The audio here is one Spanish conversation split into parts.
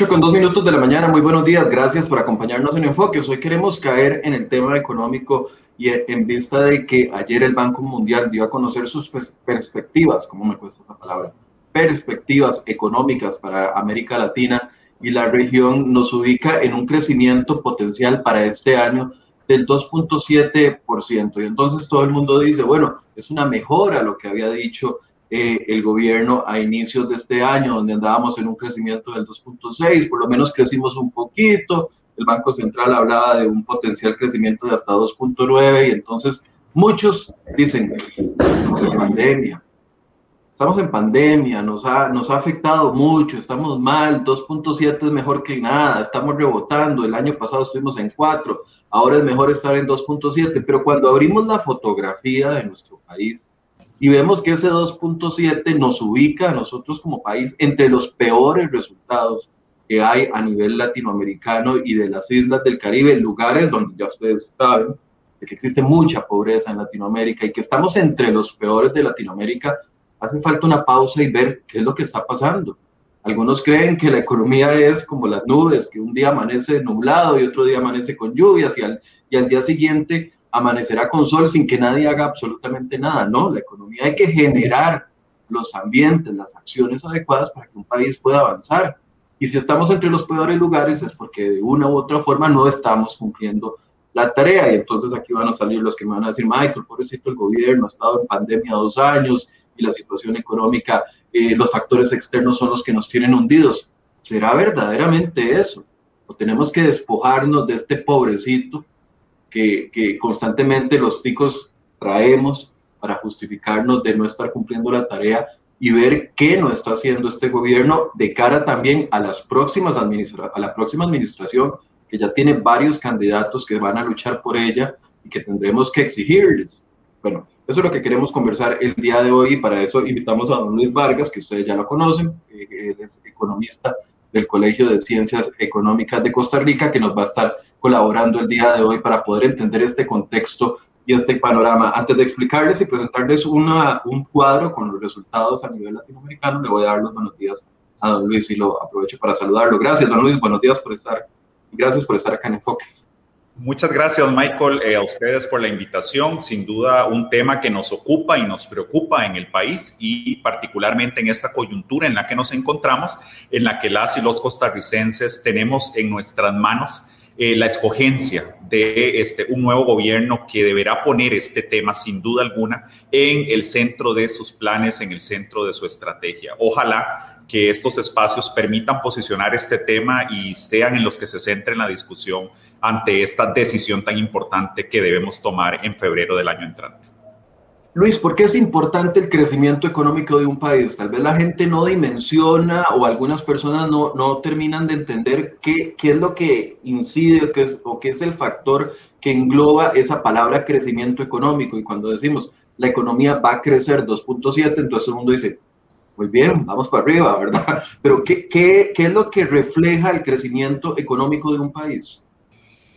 8 con 2 minutos de la mañana, muy buenos días, gracias por acompañarnos en Enfoques. Hoy queremos caer en el tema económico y en vista de que ayer el Banco Mundial dio a conocer sus perspectivas, ¿cómo me cuesta esa palabra? Perspectivas económicas para América Latina y la región nos ubica en un crecimiento potencial para este año del 2.7%. Y entonces todo el mundo dice, bueno, es una mejora lo que había dicho eh, el gobierno a inicios de este año, donde andábamos en un crecimiento del 2.6, por lo menos crecimos un poquito, el Banco Central hablaba de un potencial crecimiento de hasta 2.9 y entonces muchos dicen, estamos en pandemia, estamos en pandemia, nos ha, nos ha afectado mucho, estamos mal, 2.7 es mejor que nada, estamos rebotando, el año pasado estuvimos en 4, ahora es mejor estar en 2.7, pero cuando abrimos la fotografía de nuestro país, y vemos que ese 2.7 nos ubica a nosotros como país entre los peores resultados que hay a nivel latinoamericano y de las islas del Caribe, lugares donde ya ustedes saben que existe mucha pobreza en Latinoamérica y que estamos entre los peores de Latinoamérica, hace falta una pausa y ver qué es lo que está pasando. Algunos creen que la economía es como las nubes, que un día amanece nublado y otro día amanece con lluvias y al, y al día siguiente amanecerá con sol sin que nadie haga absolutamente nada. No, la economía hay que generar los ambientes, las acciones adecuadas para que un país pueda avanzar. Y si estamos entre los peores lugares es porque de una u otra forma no estamos cumpliendo la tarea. Y entonces aquí van a salir los que me van a decir, Michael, pobrecito el gobierno, ha estado en pandemia dos años y la situación económica, eh, los factores externos son los que nos tienen hundidos. ¿Será verdaderamente eso? ¿O tenemos que despojarnos de este pobrecito que, constantemente los ticos traemos para justificarnos de no estar cumpliendo la tarea y ver qué no está haciendo este gobierno de cara también a las próximas administra a la próxima administración que ya tiene varios candidatos que van a luchar por ella y que tendremos que exigirles. Bueno, eso es lo que queremos conversar el día de hoy y para eso invitamos a don Luis Vargas, que ustedes ya lo conocen, él es economista del Colegio de Ciencias Económicas de Costa Rica, que nos va a estar colaborando el día de hoy para poder entender este contexto y este panorama. Antes de explicarles y presentarles una, un cuadro con los resultados a nivel latinoamericano, le voy a dar los buenos días a don Luis y lo aprovecho para saludarlo. Gracias, don Luis, buenos días por estar gracias por estar acá en Enfoques. Muchas gracias, Michael, eh, a ustedes por la invitación. Sin duda, un tema que nos ocupa y nos preocupa en el país y particularmente en esta coyuntura en la que nos encontramos, en la que las y los costarricenses tenemos en nuestras manos eh, la escogencia de este, un nuevo gobierno que deberá poner este tema, sin duda alguna, en el centro de sus planes, en el centro de su estrategia. Ojalá que estos espacios permitan posicionar este tema y sean en los que se centre la discusión ante esta decisión tan importante que debemos tomar en febrero del año entrante. Luis, ¿por qué es importante el crecimiento económico de un país? Tal vez la gente no dimensiona o algunas personas no, no terminan de entender qué, qué es lo que incide qué es, o qué es el factor que engloba esa palabra crecimiento económico. Y cuando decimos la economía va a crecer 2.7, entonces el mundo dice, muy bien, vamos para arriba, ¿verdad? Pero ¿qué, qué, qué es lo que refleja el crecimiento económico de un país?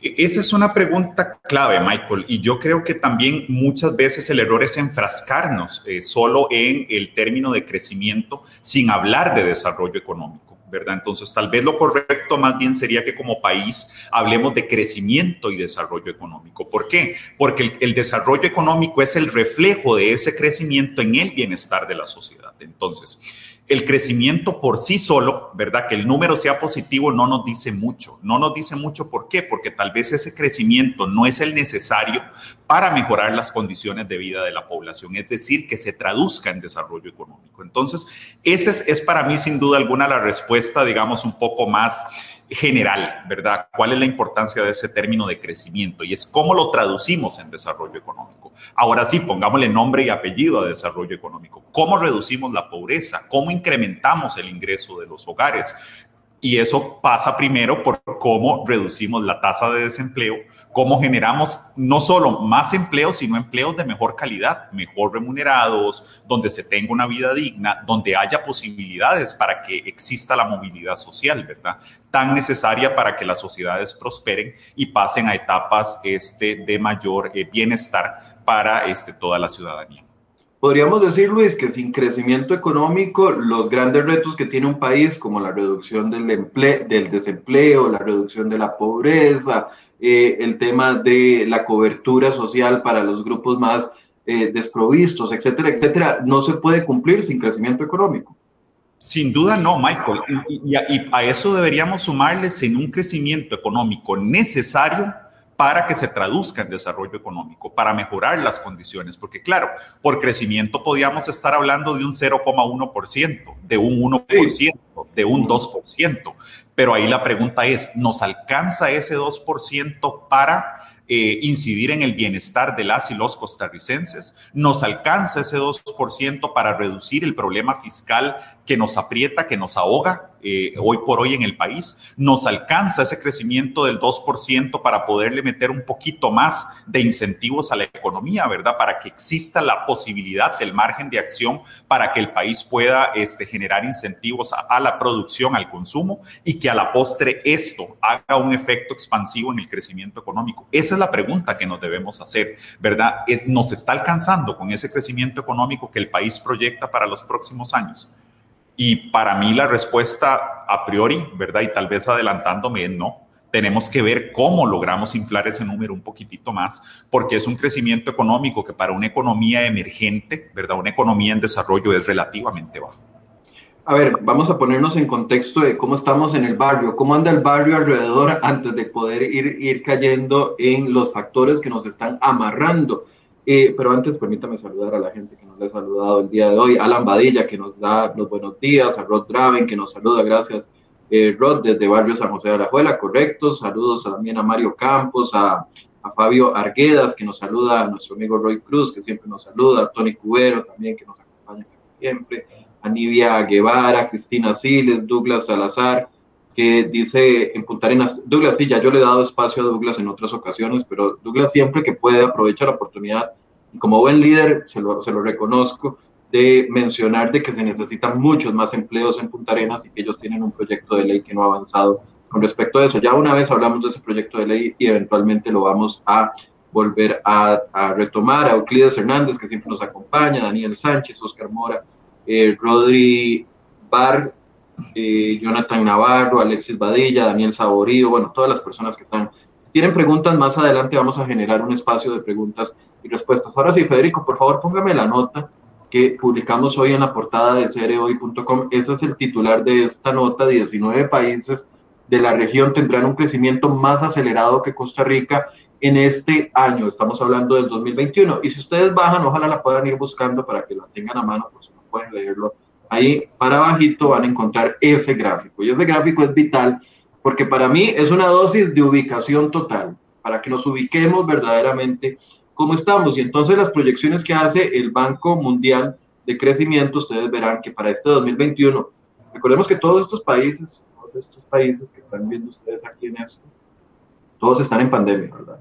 E, esa es una pregunta clave, Michael, y yo creo que también muchas veces el error es enfrascarnos eh, solo en el término de crecimiento sin hablar de desarrollo económico. ¿verdad? Entonces, tal vez lo correcto más bien sería que como país hablemos de crecimiento y desarrollo económico. ¿Por qué? Porque el, desarrollo económico es el reflejo de ese crecimiento en el bienestar de la sociedad. Entonces, el crecimiento por sí solo, ¿verdad? Que el número sea positivo no nos dice mucho. No nos dice mucho ¿por qué? Porque tal vez ese crecimiento no es el necesario para mejorar las condiciones de vida de la población, es decir, que se traduzca en desarrollo económico. Entonces, esa es, es para mí sin duda alguna la respuesta, digamos, un poco más general, ¿verdad? ¿Cuál es la importancia de ese término de crecimiento? Y es cómo lo traducimos en desarrollo económico. Ahora sí, pongámosle nombre y apellido a desarrollo económico. ¿Cómo reducimos la pobreza? ¿Cómo incrementamos el ingreso de los hogares? Y eso pasa primero por cómo reducimos la tasa de desempleo, cómo generamos no solo más empleos, sino empleos de mejor calidad, mejor remunerados, donde se tenga una vida digna, donde haya posibilidades para que exista la movilidad social, ¿verdad? Tan necesaria para que las sociedades prosperen y pasen a etapas este, de mayor eh, bienestar para este, toda la ciudadanía. Podríamos decir, Luis, que sin crecimiento económico, los grandes retos que tiene un país, como la reducción del, empleo, del desempleo, la reducción de la pobreza, eh, el tema de la cobertura social para los grupos más eh, desprovistos, etcétera, etcétera, no se puede cumplir sin crecimiento económico. Sin duda no, Michael. Y, a, eso deberíamos sumarle sin un crecimiento económico necesario para que se traduzca en desarrollo económico, para mejorar las condiciones. Porque claro, por crecimiento podíamos estar hablando de un 0,1%, de un 1%, de un 2%. Pero ahí la pregunta es, ¿nos alcanza ese 2% para eh, incidir en el bienestar de las y los costarricenses. Nos alcanza ese 2% para reducir el problema fiscal que nos aprieta, que nos ahoga eh, hoy por hoy en el país. Nos alcanza ese crecimiento del 2% para poderle meter un poquito más de incentivos a la economía, ¿verdad? Para que exista la posibilidad del margen de acción para que el país pueda este, generar incentivos a, la producción, al consumo y que a la postre esto haga un efecto expansivo en el crecimiento económico. Esa es la pregunta que nos debemos hacer, ¿verdad? ¿Nos está alcanzando con ese crecimiento económico que el país proyecta para los próximos años? Y para mí la respuesta a priori, ¿verdad? Y tal vez adelantándome, no. Tenemos que ver cómo logramos inflar ese número un poquitito más, porque es un crecimiento económico que para una economía emergente, ¿verdad? Una economía en desarrollo es relativamente bajo. A ver, vamos a ponernos en contexto de cómo estamos en el barrio, cómo anda el barrio alrededor antes de poder ir, ir cayendo en los factores que nos están amarrando pero antes, permítame saludar a la gente que nos ha saludado el día de hoy. Alan Badilla, que nos da los buenos días. A Rod Draven, que nos saluda. Gracias, eh, Rod, desde Barrio San José de la Juela. Correcto. Saludos también a Mario Campos, a, a, Fabio Arguedas, que nos saluda. A nuestro amigo Roy Cruz, que siempre nos saluda. A Tony Cubero, también, que nos acompaña siempre. A Nivia Guevara, Cristina Siles, Douglas Salazar que dice en Punta Arenas, Douglas, sí, ya yo le he dado espacio a Douglas en otras ocasiones, pero Douglas siempre que puede aprovecha la oportunidad, y como buen líder, se lo, se lo reconozco, de mencionar de que se necesitan muchos más empleos en Punta Arenas y que ellos tienen un proyecto de ley que no ha avanzado con respecto a eso. Ya una vez hablamos de ese proyecto de ley y eventualmente lo vamos a volver a, a retomar. A Euclides Hernández, que siempre nos acompaña, Daniel Sánchez, Oscar Mora, eh, Rodri Bar, eh, Jonathan Navarro, Alexis Badilla, Daniel Saborío, bueno, todas las personas que están. Si tienen preguntas, más adelante vamos a generar un espacio de preguntas y respuestas. Ahora sí, Federico, por favor, póngame la nota que publicamos hoy en la portada de cereoy.com. Ese es el titular de esta nota. 19 países de la región tendrán un crecimiento más acelerado que Costa Rica en este año. Estamos hablando del 2021. Y si ustedes bajan, ojalá la puedan ir buscando para que la tengan a mano, por si no pueden leerlo ahí para abajito van a encontrar ese gráfico. Y ese gráfico es vital porque para mí es una dosis de ubicación total, para que nos ubiquemos verdaderamente cómo estamos. Y entonces las proyecciones que hace el Banco Mundial de Crecimiento, ustedes verán que para este 2021, recordemos que todos estos países, todos estos países que están viendo ustedes aquí en esto, todos están en pandemia, ¿verdad?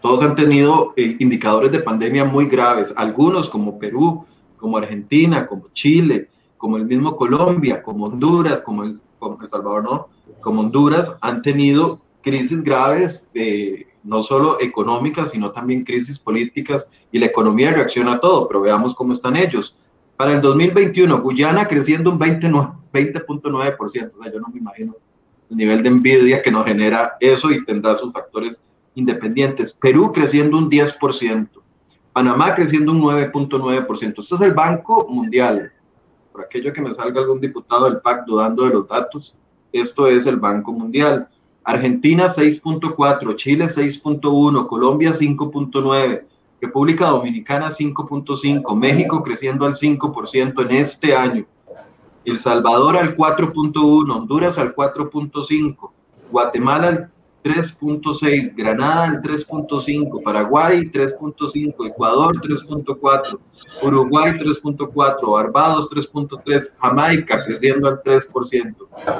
Todos han tenido eh, indicadores de pandemia muy graves, algunos como Perú, como Argentina, como Chile, como el mismo Colombia, como Honduras, como El, Salvador, no, como Honduras, han tenido crisis graves, no solo económicas, sino también crisis políticas y la economía reacciona a todo, pero veamos cómo están ellos. Para el 2021, Guyana creciendo un 20.9%, 20 o sea, yo no me imagino el nivel de envidia que nos genera eso y tendrá sus factores independientes. Perú creciendo un 10%, Panamá creciendo un 9.9%. Esto es el Banco Mundial por aquello que me salga algún diputado del PAC dudando de los datos, esto es el Banco Mundial. Argentina 6.4, Chile 6.1, Colombia 5.9, República Dominicana 5.5, México creciendo al 5% en este año, El Salvador al 4.1, Honduras al 4.5, Guatemala al 3.6, Granada 3.5, Paraguay 3.5, Ecuador 3.4, Uruguay 3.4, Barbados 3.3, Jamaica creciendo al 3%.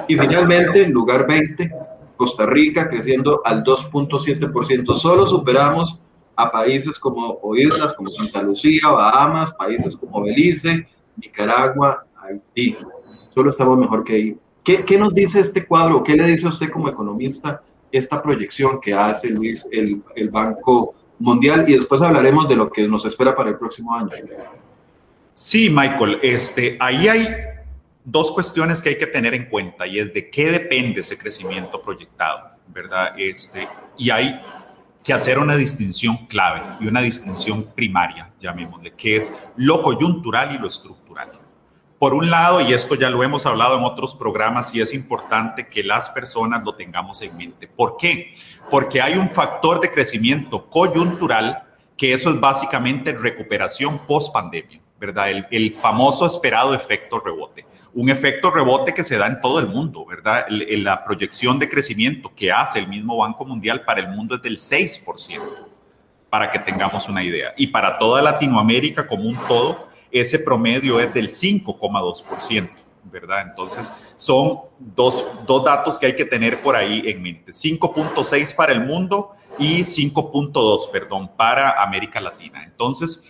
Y finalmente, en lugar 20, Costa Rica creciendo al 2.7%. Solo superamos a países como o islas como Santa Lucía, Bahamas, países como Belice, Nicaragua, Haití. Solo estamos mejor que ahí. ¿Qué, ¿Qué nos dice este cuadro? ¿Qué le dice a usted como economista? Esta proyección que hace Luis el, el Banco Mundial y después hablaremos de lo que nos espera para el próximo año. Sí, Michael, este, ahí hay dos cuestiones que hay que tener en cuenta y es de qué depende ese crecimiento proyectado, ¿verdad? Este, y hay que hacer una distinción clave y una distinción primaria, llamémosle, que es lo coyuntural y lo estructural. Por un lado, y esto ya lo hemos hablado en otros programas, y es importante que las personas lo tengamos en mente. ¿Por qué? Porque hay un factor de crecimiento coyuntural, que eso es básicamente recuperación post pandemia, ¿verdad? El, el famoso esperado efecto rebote un efecto rebote que se da en todo el mundo, ¿verdad? La proyección de crecimiento que hace el mismo Banco Mundial para el mundo es del 6%, para que tengamos una idea. Y para toda Latinoamérica como un todo, ese promedio es del 5,2%. ¿verdad? Entonces, son dos, dos, datos que hay que tener por ahí en mente. 5.6 para el mundo y 5.2, perdón, para América Latina. Entonces,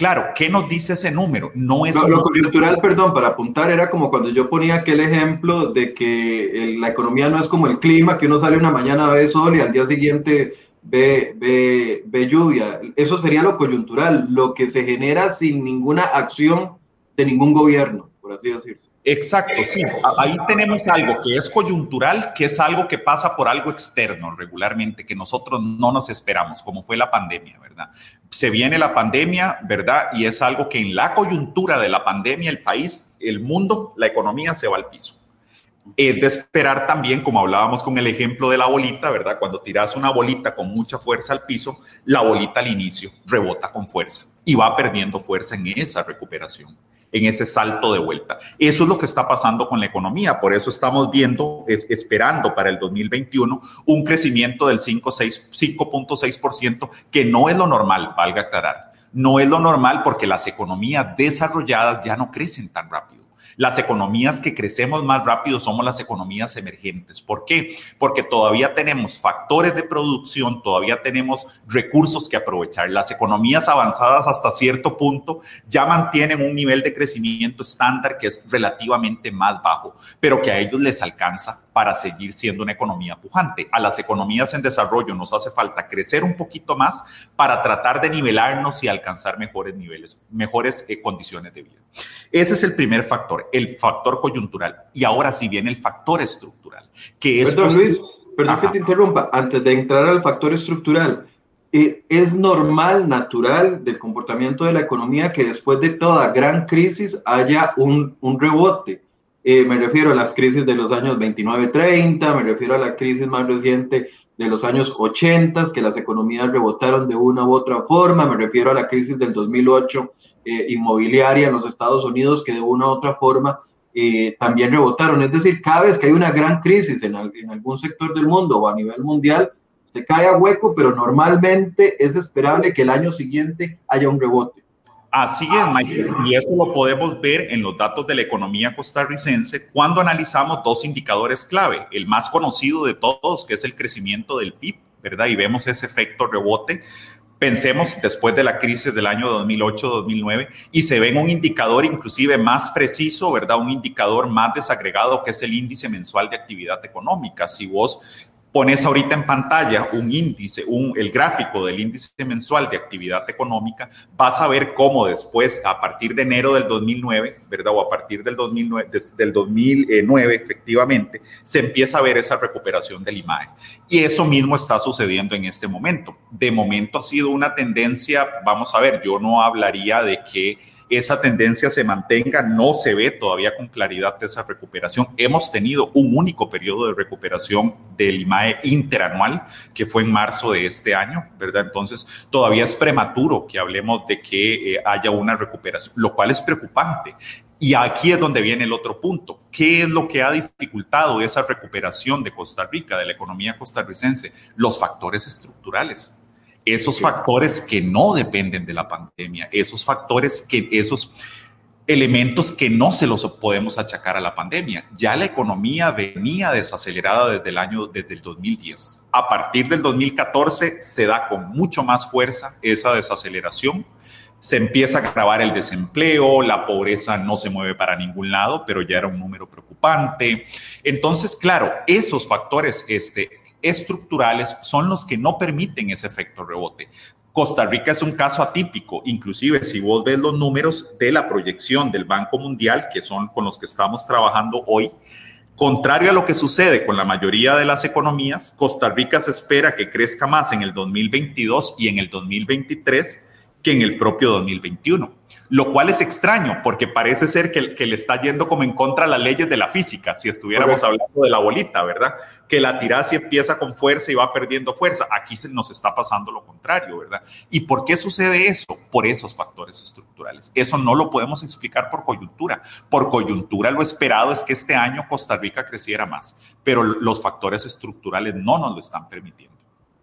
Claro, ¿qué nos dice ese número? No es... lo coyuntural, perdón, para apuntar, era como cuando yo ponía aquel ejemplo de que la economía no es como el clima, que uno sale una mañana, ve sol y al día siguiente ve, ve, ve lluvia. Eso sería lo coyuntural, lo que se genera sin ninguna acción de ningún gobierno así decirse. Exacto, sí. Ahí tenemos algo que es coyuntural, que es algo que pasa por algo externo regularmente, que nosotros no nos esperamos, como fue la pandemia, ¿verdad? Se viene la pandemia, ¿verdad? Y es algo que en la coyuntura de la pandemia, el país, el mundo, la economía se va al piso. Es de esperar también, como hablábamos con el ejemplo de la bolita, ¿verdad? Cuando tiras una bolita con mucha fuerza al piso, la bolita al inicio rebota con fuerza y va perdiendo fuerza en esa recuperación en ese salto de vuelta. Eso es lo que está pasando con la economía. Por eso estamos viendo, esperando para el 2021, un crecimiento del 5.6%, que no es lo normal, valga aclarar. No es lo normal porque las economías desarrolladas ya no crecen tan rápido. Las economías que crecemos más rápido somos las economías emergentes. ¿Por qué? Porque todavía tenemos factores de producción, todavía tenemos recursos que aprovechar. Las economías avanzadas hasta cierto punto ya mantienen un nivel de crecimiento estándar que es relativamente más bajo, pero que a ellos les alcanza para seguir siendo una economía pujante. A las economías en desarrollo nos hace falta crecer un poquito más para tratar de nivelarnos y alcanzar mejores niveles, mejores eh, condiciones de vida. Ese es el primer factor, el factor coyuntural. Y ahora sí viene el factor estructural, que es... Perdón, Luis, perdón que te interrumpa. Antes de entrar al factor estructural, eh, es normal, natural del comportamiento de la economía que después de toda gran crisis haya un, un rebote eh, me refiero a las crisis de los años 29-30, me refiero a la crisis más reciente de los años 80, que las economías rebotaron de una u otra forma, me refiero a la crisis del 2008 eh, inmobiliaria en los Estados Unidos, que de una u otra forma eh, también rebotaron. Es decir, cada vez que hay una gran crisis en, en algún sector del mundo o a nivel mundial, se cae a hueco, pero normalmente es esperable que el año siguiente haya un rebote. Así es, Michael. Y eso lo podemos ver en los datos de la economía costarricense cuando analizamos dos indicadores clave. El más conocido de todos, que es el crecimiento del PIB, ¿verdad? Y vemos ese efecto rebote. Pensemos después de la crisis del año 2008-2009 y se ve un indicador inclusive más preciso, ¿verdad? Un indicador más desagregado que es el índice mensual de actividad económica. Si vos pones ahorita en pantalla un índice, un, el gráfico del índice mensual de actividad económica, vas a ver cómo después, a partir de enero del 2009, ¿verdad? O a partir del 2009, del 2009 efectivamente, se empieza a ver esa recuperación del IMAE. Y eso mismo está sucediendo en este momento. De momento ha sido una tendencia, vamos a ver, yo no hablaría de que esa tendencia se mantenga, no se ve todavía con claridad esa recuperación. Hemos tenido un único periodo de recuperación del IMAE interanual, que fue en marzo de este año, ¿verdad? Entonces, todavía es prematuro que hablemos de que eh, haya una recuperación, lo cual es preocupante. Y aquí es donde viene el otro punto. ¿Qué es lo que ha dificultado esa recuperación de Costa Rica, de la economía costarricense? Los factores estructurales esos factores que no dependen de la pandemia, esos factores que, esos elementos que no se los podemos achacar a la pandemia. Ya la economía venía desacelerada desde el año, desde el 2010. A partir del 2014 se da con mucho más fuerza esa desaceleración. Se empieza a agravar el desempleo, la pobreza no se mueve para ningún lado, pero ya era un número preocupante. Entonces, claro, esos factores este, estructurales son los que no permiten ese efecto rebote. Costa Rica es un caso atípico, inclusive si vos ves los números de la proyección del Banco Mundial, que son con los que estamos trabajando hoy, contrario a lo que sucede con la mayoría de las economías, Costa Rica se espera que crezca más en el 2022 y en el 2023 que en el propio 2021 lo cual es extraño porque parece ser que, que, le está yendo como en contra de las leyes de la física, si estuviéramos hablando de la bolita, ¿verdad? Que la tirada empieza con fuerza y va perdiendo fuerza. Aquí se nos está pasando lo contrario, ¿verdad? ¿Y por qué sucede eso? Por esos factores estructurales. Eso no lo podemos explicar por coyuntura. Por coyuntura lo esperado es que este año Costa Rica creciera más, pero los factores estructurales no nos lo están permitiendo.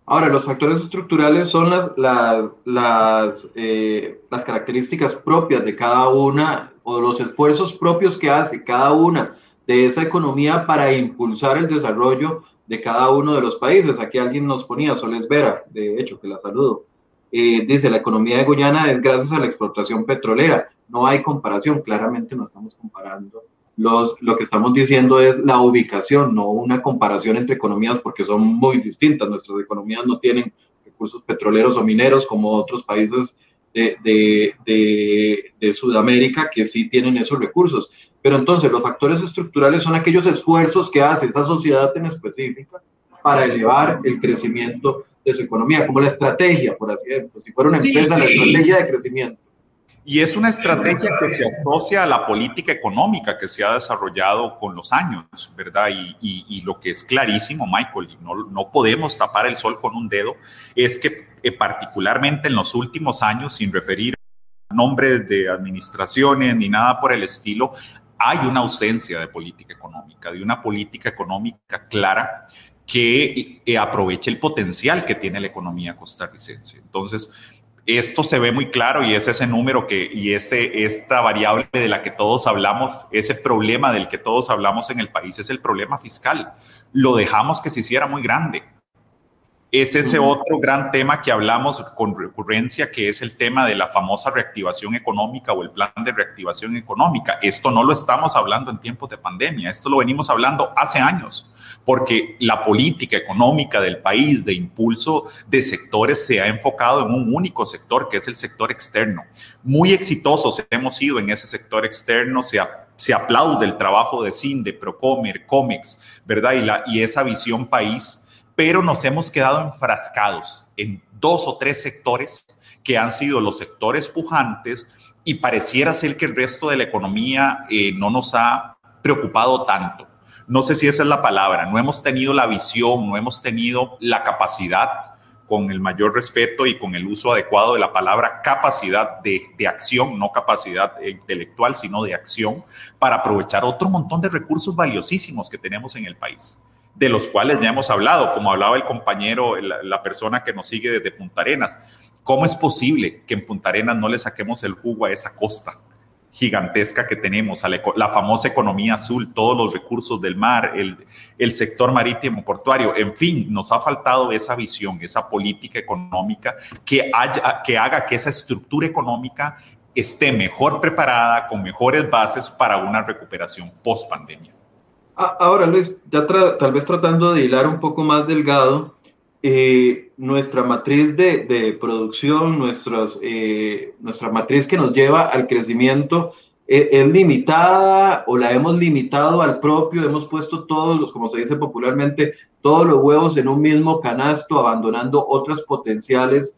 Ahora, los factores estructurales son las, las, eh, las, características propias de cada una o los esfuerzos propios que hace cada una de esa economía para impulsar el desarrollo de cada uno de los países. Aquí alguien nos ponía, Soles Vera, de hecho, que la saludo. Eh, dice, la economía de Guyana es gracias a la explotación petrolera. No hay comparación, claramente no estamos comparando lo que estamos diciendo es la ubicación, no una comparación entre economías porque son muy distintas. Nuestras economías no tienen recursos petroleros o mineros como otros países de, de, Sudamérica que sí tienen esos recursos. Pero entonces los factores estructurales son aquellos esfuerzos que hace esa sociedad en específica para elevar el crecimiento de su economía, como la estrategia, por así decirlo. Si fuera una empresa, la estrategia de crecimiento y es una estrategia que se asocia a la política económica que se ha desarrollado con los años, ¿verdad? Y, lo que es clarísimo, Michael, y no, no, podemos tapar el sol con un dedo, es que eh, particularmente en los últimos años, sin referir nombres de administraciones ni nada por el estilo, hay una ausencia de política económica, de una política económica clara que eh, aproveche el potencial que tiene la economía costarricense. Entonces, esto se ve muy claro y es ese número que, y este, esta variable de la que todos hablamos, ese problema del que todos hablamos en el país es el problema fiscal. Lo dejamos que se hiciera muy grande es ese otro gran tema que hablamos con recurrencia, que es el tema de la famosa reactivación económica o el plan de reactivación económica. Esto no lo estamos hablando en tiempos de pandemia, esto lo venimos hablando hace años, porque la política económica del país de impulso de sectores se ha enfocado en un único sector, que es el sector externo. Muy exitosos hemos sido en ese sector externo, se aplaude el trabajo de CINDE, Procomer, COMEX, ¿verdad? Y esa visión país pero nos hemos quedado enfrascados en dos o tres sectores que han sido los sectores pujantes y pareciera ser que el resto de la economía eh, no nos ha preocupado tanto. No sé si esa es la palabra, no hemos tenido la visión, no hemos tenido la capacidad, con el mayor respeto y con el uso adecuado de la palabra capacidad de, acción, no capacidad intelectual, sino de acción, para aprovechar otro montón de recursos valiosísimos que tenemos en el país de los cuales ya hemos hablado, como hablaba el compañero, la, persona que nos sigue desde Punta Arenas. ¿Cómo es posible que en Punta Arenas no le saquemos el jugo a esa costa gigantesca que tenemos, la, famosa economía azul, todos los recursos del mar, el, el sector marítimo portuario? En fin, nos ha faltado esa visión, esa política económica que, haya, que haga que esa estructura económica esté mejor preparada, con mejores bases para una recuperación post pandemia. Ah, ahora, Luis, ya tal vez tratando de hilar un poco más delgado, eh, nuestra matriz de, producción, nuestras, eh, nuestra matriz que nos lleva al crecimiento, eh, ¿es limitada o la hemos limitado al propio? Hemos puesto todos los, como se dice popularmente, todos los huevos en un mismo canasto, abandonando otras potenciales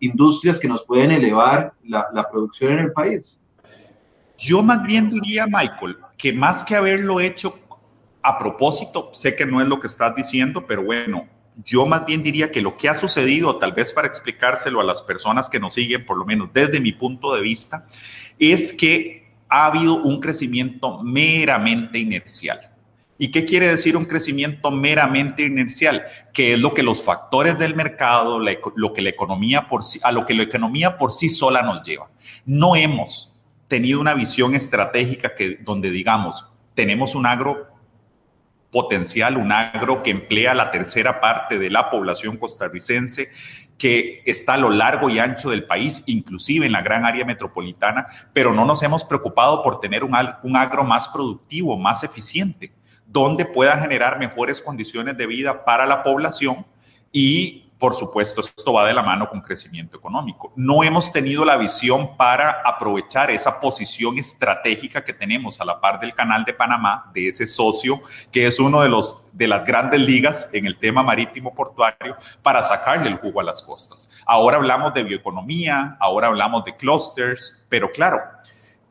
industrias que nos pueden elevar la producción en el país. Yo más bien diría, Michael, que más que haberlo hecho a propósito, sé que no es lo que estás diciendo, pero bueno, yo más bien diría que lo que ha sucedido, tal vez para explicárselo a las personas que nos siguen, por lo menos desde mi punto de vista, es que ha habido un crecimiento meramente inercial. ¿Y qué quiere decir un crecimiento meramente inercial? Que es lo que los factores del mercado, lo que la economía por sí, a lo que la economía por sí sola nos lleva. No hemos tenido una visión estratégica que, donde digamos, tenemos un agro potencial, un agro que emplea la tercera parte de la población costarricense, que está a lo largo y ancho del país, inclusive en la gran área metropolitana, pero no nos hemos preocupado por tener un, un agro más productivo, más eficiente, donde pueda generar mejores condiciones de vida para la población y por supuesto, esto va de la mano con crecimiento económico. No hemos tenido la visión para aprovechar esa posición estratégica que tenemos a la par del Canal de Panamá, de ese socio que es uno de, los, de las grandes ligas en el tema marítimo portuario, para sacarle el jugo a las costas. Ahora hablamos de bioeconomía, ahora hablamos de clusters, pero claro,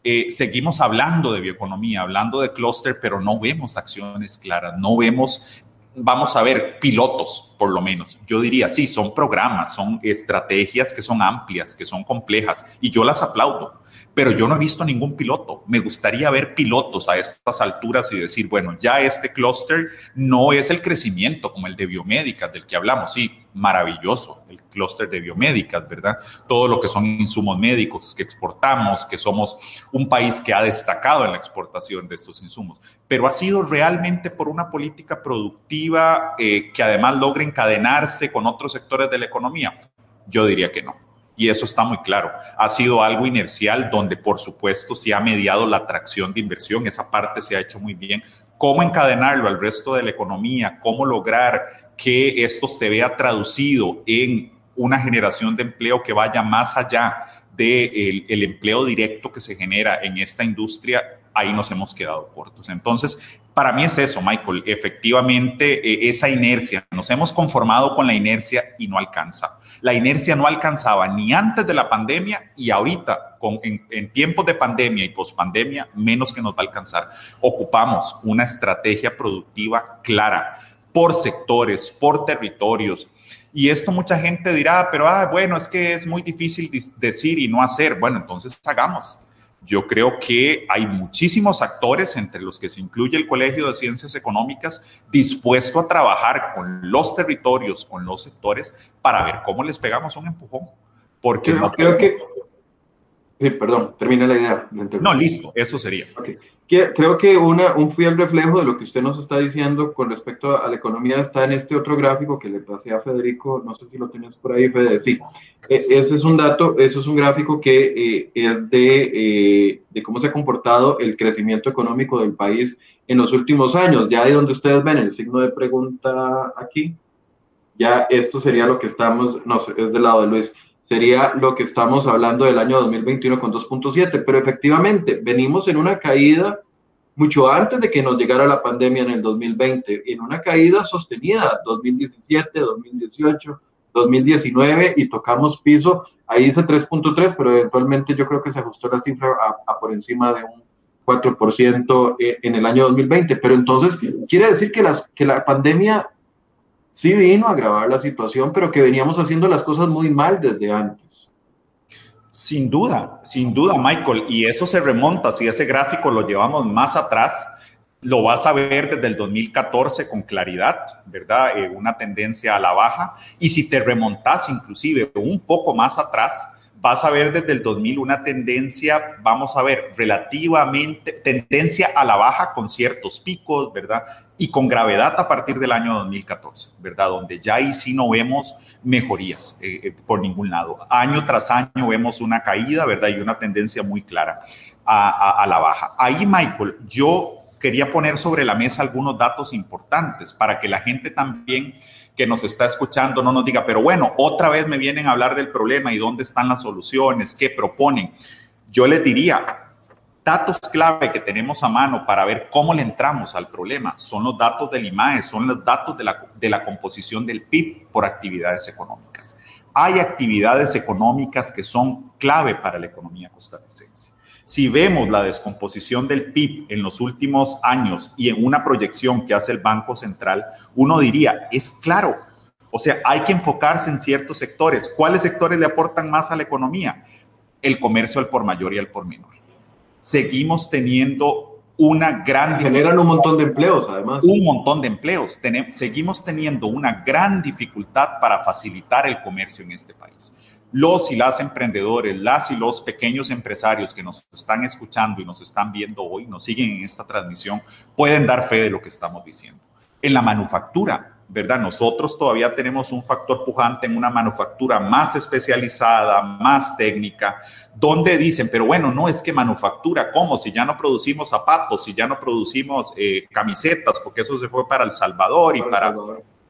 eh, seguimos hablando de bioeconomía, hablando de clúster, pero no vemos acciones claras, no vemos vamos a ver pilotos, por lo menos. Yo diría, sí, son programas, son estrategias que son amplias, que son complejas, y yo las aplaudo pero yo no he visto ningún piloto. Me gustaría ver pilotos a estas alturas y decir, bueno, ya este clúster no es el crecimiento como el de biomédicas del que hablamos. Sí, maravilloso el clúster de biomédicas, ¿verdad? Todo lo que son insumos médicos que exportamos, que somos un país que ha destacado en la exportación de estos insumos, pero ha sido realmente por una política productiva eh, que además logre encadenarse con otros sectores de la economía. Yo diría que no y eso está muy claro. Ha sido algo inercial donde, por supuesto, se ha mediado la atracción de inversión, esa parte se ha hecho muy bien. ¿Cómo encadenarlo al resto de la economía? ¿Cómo lograr que esto se vea traducido en una generación de empleo que vaya más allá del el empleo directo que se genera en esta industria? Ahí nos hemos quedado cortos. Entonces, para mí es eso, Michael, efectivamente eh, esa inercia, nos hemos conformado con la inercia y no alcanza. La inercia no alcanzaba ni antes de la pandemia y ahorita, con, en, tiempos de pandemia y pospandemia, menos que nos va a alcanzar. Ocupamos una estrategia productiva clara por sectores, por territorios. Y esto mucha gente dirá, pero ah, bueno, es que es muy difícil decir y no hacer. Bueno, entonces hagamos yo creo que hay muchísimos actores, entre los que se incluye el Colegio de Ciencias Económicas, dispuesto a trabajar con los territorios, con los sectores, para ver cómo les pegamos un empujón. Porque no creo que... Sí, perdón, termina la idea. No, listo, eso sería. Okay creo que una, un fiel reflejo de lo que usted nos está diciendo con respecto a la economía está en este otro gráfico que le pasé a Federico, no sé si lo tienes por ahí, Fede, sí. E, ese es un dato, eso es un gráfico que eh, es de, eh, de cómo se ha comportado el crecimiento económico del país en los últimos años. Ya ahí donde ustedes ven el signo de pregunta aquí, ya esto sería lo que estamos, no sé, es del lado de Luis sería lo que estamos hablando del año 2021 con 2.7, pero efectivamente venimos en una caída mucho antes de que nos llegara la pandemia en el 2020, en una caída sostenida 2017, 2018, 2019 y tocamos piso, ahí dice 3.3, pero eventualmente yo creo que se ajustó la cifra a, por encima de un 4% en el año 2020, pero entonces quiere decir que, las, que la pandemia sí vino a agravar la situación, pero que veníamos haciendo las cosas muy mal desde antes. Sin duda, sin duda, Michael. Y eso se remonta, si ese gráfico lo llevamos más atrás, lo vas a ver desde el 2014 con claridad, ¿verdad? Eh, una tendencia a la baja. Y si te remontas inclusive un poco más atrás, vas a ver desde el 2000 una tendencia, vamos a ver, relativamente, tendencia a la baja con ciertos picos, ¿verdad? Y con gravedad a partir del año 2014, ¿verdad? Donde ya ahí sí no vemos mejorías eh, eh, por ningún lado. Año tras año vemos una caída, ¿verdad? Y una tendencia muy clara a, a la baja. Ahí, Michael, yo quería poner sobre la mesa algunos datos importantes para que la gente también que nos está escuchando no nos diga, pero bueno, otra vez me vienen a hablar del problema y dónde están las soluciones, qué proponen. Yo les diría, datos clave que tenemos a mano para ver cómo le entramos al problema son los datos del IMAE, son los datos de la, de la composición del PIB por actividades económicas. Hay actividades económicas que son clave para la economía costarricense. Si vemos la descomposición del PIB en los últimos años y en una proyección que hace el Banco Central, uno diría, es claro, o sea, hay que enfocarse en ciertos sectores. ¿Cuáles sectores le aportan más a la economía? El comercio al por mayor y al por menor. Seguimos teniendo una gran... Generan un montón de empleos, además. Un montón de empleos. seguimos teniendo una gran dificultad para facilitar el comercio en este país los y las emprendedores, las y los pequeños empresarios que nos están escuchando y nos están viendo hoy, nos siguen en esta transmisión, pueden dar fe de lo que estamos diciendo. En la manufactura, ¿verdad? Nosotros todavía tenemos un factor pujante en una manufactura más especializada, más técnica, donde dicen, pero bueno, no es que manufactura, ¿cómo? Si ya no producimos zapatos, si ya no producimos eh, camisetas, porque eso se fue para El Salvador y para,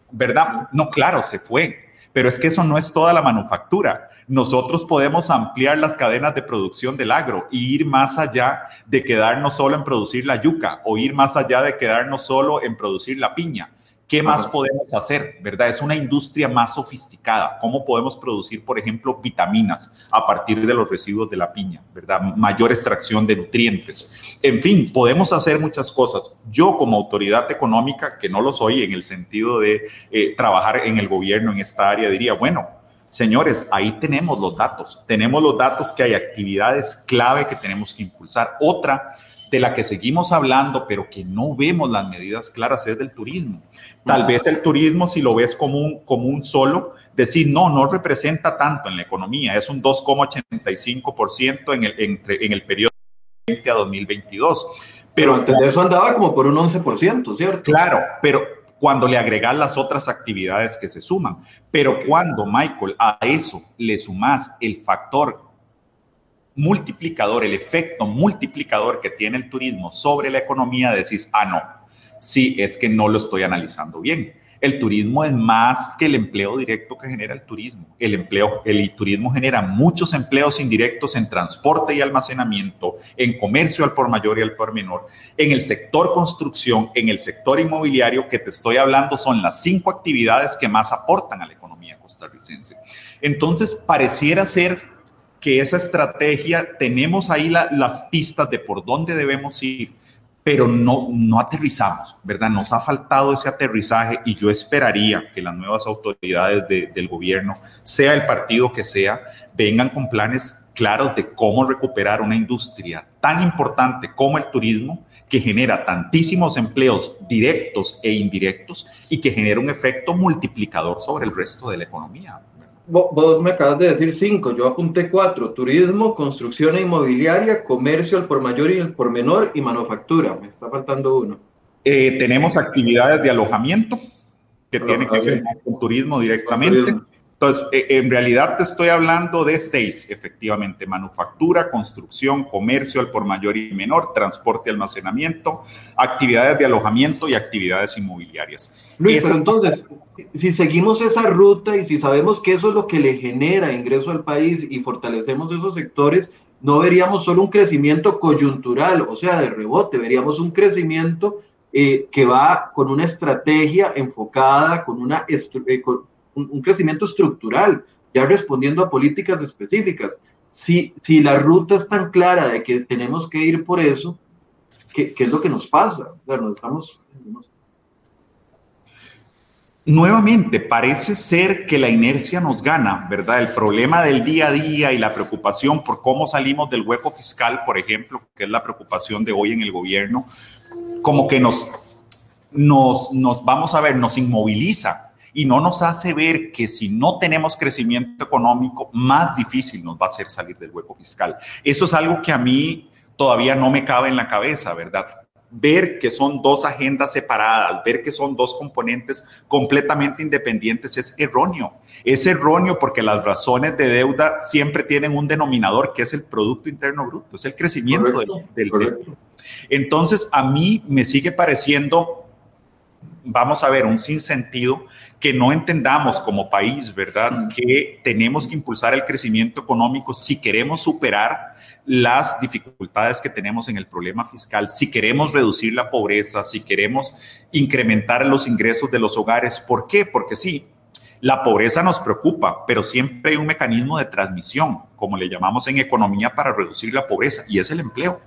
¿verdad? No, claro, se fue Pero es que eso no es toda la manufactura. Nosotros podemos ampliar las cadenas de producción del agro y ir más allá de quedarnos solo en producir la yuca o ir más allá de quedarnos solo en producir la piña. ¿Qué más podemos hacer? ¿Verdad? Es una industria más sofisticada. ¿Cómo podemos producir, por ejemplo, vitaminas a partir de los residuos de la piña? ¿Verdad? Mayor extracción de nutrientes. En fin, podemos hacer muchas cosas. Yo como autoridad económica, que no lo soy en el sentido de eh, trabajar en el gobierno en esta área, diría, bueno, señores, ahí tenemos los datos. Tenemos los datos que hay actividades clave que tenemos que impulsar. Otra de la que seguimos hablando, pero que no vemos las medidas claras, es del turismo. Tal vez el turismo, si lo ves como un, como un solo, decir, no, no representa tanto en la economía, es un 2,85% en el, entre, en el periodo 2020 a 2022. Pero, pero eso andaba como por un 11%, ¿cierto? Claro, pero cuando le agregas las otras actividades que se suman. Pero cuando, Michael, a eso le sumas el factor multiplicador, el efecto multiplicador que tiene el turismo sobre la economía, decís, ah, no, sí, es que no lo estoy analizando bien. El turismo es más que el empleo directo que genera el turismo. El empleo, el turismo genera muchos empleos indirectos en transporte y almacenamiento, en comercio al por mayor y al por menor, en el sector construcción, en el sector inmobiliario que te estoy hablando son las cinco actividades que más aportan a la economía costarricense. Entonces, pareciera ser que esa estrategia, tenemos ahí las pistas de por dónde debemos ir, pero no, no aterrizamos, ¿verdad? Nos ha faltado ese aterrizaje y yo esperaría que las nuevas autoridades del gobierno, sea el partido que sea, vengan con planes claros de cómo recuperar una industria tan importante como el turismo, que genera tantísimos empleos directos e indirectos y que genera un efecto multiplicador sobre el resto de la economía vos me acabas de decir cinco, yo apunté cuatro, turismo, construcción e inmobiliaria, comercio al por mayor y el por menor y manufactura, me está faltando uno. Eh, tenemos actividades de alojamiento que tienen que ver con turismo directamente. Entonces, eh, en realidad te estoy hablando de seis, efectivamente, manufactura, construcción, comercio al por mayor y menor, transporte y almacenamiento, actividades de alojamiento y actividades inmobiliarias. Luis, pero entonces, si seguimos esa ruta y si sabemos que eso es lo que le genera ingreso al país y fortalecemos esos sectores, no veríamos solo un crecimiento coyuntural, o sea, de rebote, veríamos un crecimiento eh, que va con una estrategia enfocada, con una eh, un, crecimiento estructural, ya respondiendo a políticas específicas. Si, si la ruta es tan clara de que tenemos que ir por eso, ¿qué, qué es lo que nos pasa? O sea, nos estamos... Nuevamente, parece ser que la inercia nos gana, ¿verdad? El problema del día a día y la preocupación por cómo salimos del hueco fiscal, por ejemplo, que es la preocupación de hoy en el gobierno, como que nos, nos, nos vamos a ver, nos inmoviliza y no nos hace ver que si no tenemos crecimiento económico, más difícil nos va a hacer salir del hueco fiscal. Eso es algo que a mí todavía no me cabe en la cabeza, ¿verdad? Ver que son dos agendas separadas, ver que son dos componentes completamente independientes es erróneo. Es erróneo porque las razones de deuda siempre tienen un denominador que es el Producto Interno Bruto, es el crecimiento del, del Entonces, a mí me sigue pareciendo vamos a ver un sinsentido que no entendamos como país, ¿verdad? Que tenemos que impulsar el crecimiento económico si queremos superar las dificultades que tenemos en el problema fiscal, si queremos reducir la pobreza, si queremos incrementar los ingresos de los hogares. ¿Por qué? Porque sí, la pobreza nos preocupa, pero siempre hay un mecanismo de transmisión, como le llamamos en economía, para reducir la pobreza, y es el empleo.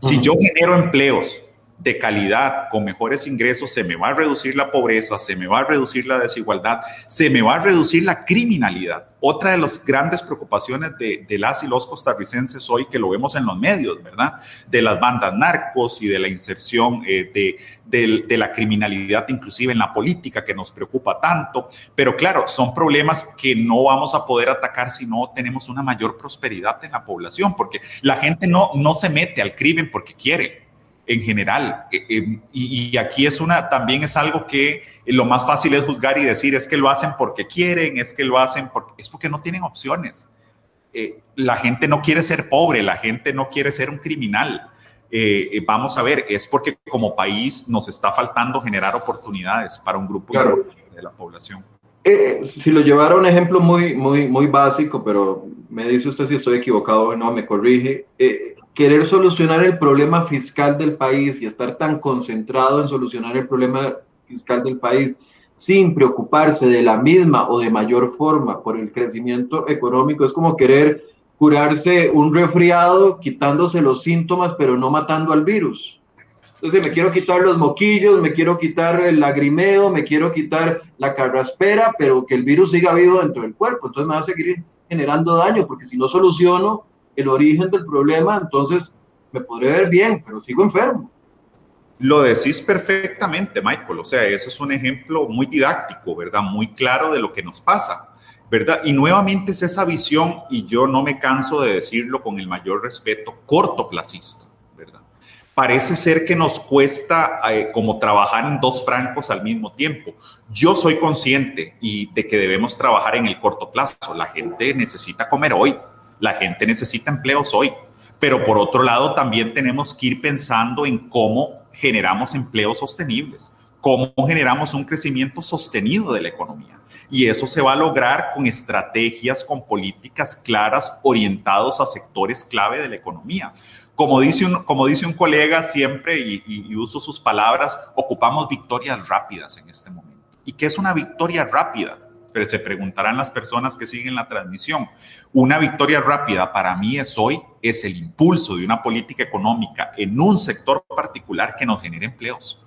Si yo genero empleos de calidad, con mejores ingresos, se me va a reducir la pobreza, se me va a reducir la desigualdad, se me va a reducir la criminalidad. Otra de las grandes preocupaciones de, las y los costarricenses hoy, que lo vemos en los medios, ¿verdad? De las bandas narcos y de la inserción eh, de, de la criminalidad, inclusive en la política, que nos preocupa tanto. Pero claro, son problemas que no vamos a poder atacar si no tenemos una mayor prosperidad en la población, porque la gente no, no se mete al crimen porque quiere en general. Eh, eh, y, aquí es una, también es algo que lo más fácil es juzgar y decir, es que lo hacen porque quieren, es que lo hacen porque, es porque no tienen opciones. Eh, la gente no quiere ser pobre, la gente no quiere ser un criminal. vamos a ver, es porque como país nos está faltando generar oportunidades para un grupo de la población. eh, si lo llevara a un ejemplo muy, muy, muy básico, pero me dice usted si estoy equivocado o no, me corrige, eh, querer solucionar el problema fiscal del país y estar tan concentrado en solucionar el problema fiscal del país sin preocuparse de la misma o de mayor forma por el crecimiento económico es como querer curarse un resfriado quitándose los síntomas pero no matando al virus. Entonces me quiero quitar los moquillos, me quiero quitar el lagrimeo, me quiero quitar la carraspera, pero que el virus siga vivo dentro del cuerpo. Entonces me va a seguir generando daño, porque si no soluciono el origen del problema, entonces me podré ver bien, pero sigo enfermo. Lo decís perfectamente, Michael. O sea, ese es un ejemplo muy didáctico, ¿verdad? Muy claro de lo que nos pasa, ¿verdad? Y nuevamente es esa visión, y yo no me canso de decirlo con el mayor respeto, cortoplacista parece ser que nos cuesta eh, como trabajar en dos francos al mismo tiempo. Yo soy consciente y de que debemos trabajar en el corto plazo. La gente necesita comer hoy, la gente necesita empleos hoy, pero por otro lado también tenemos que ir pensando en cómo generamos empleos sostenibles, cómo generamos un crecimiento sostenido de la economía. Y eso se va a lograr con estrategias, con políticas claras orientados a sectores clave de la economía como dice un, como dice un colega siempre, y, uso sus palabras, ocupamos victorias rápidas en este momento. ¿Y qué es una victoria rápida? Pero se preguntarán las personas que siguen la transmisión. Una victoria rápida para mí es hoy, es el impulso de una política económica en un sector particular que nos genere empleos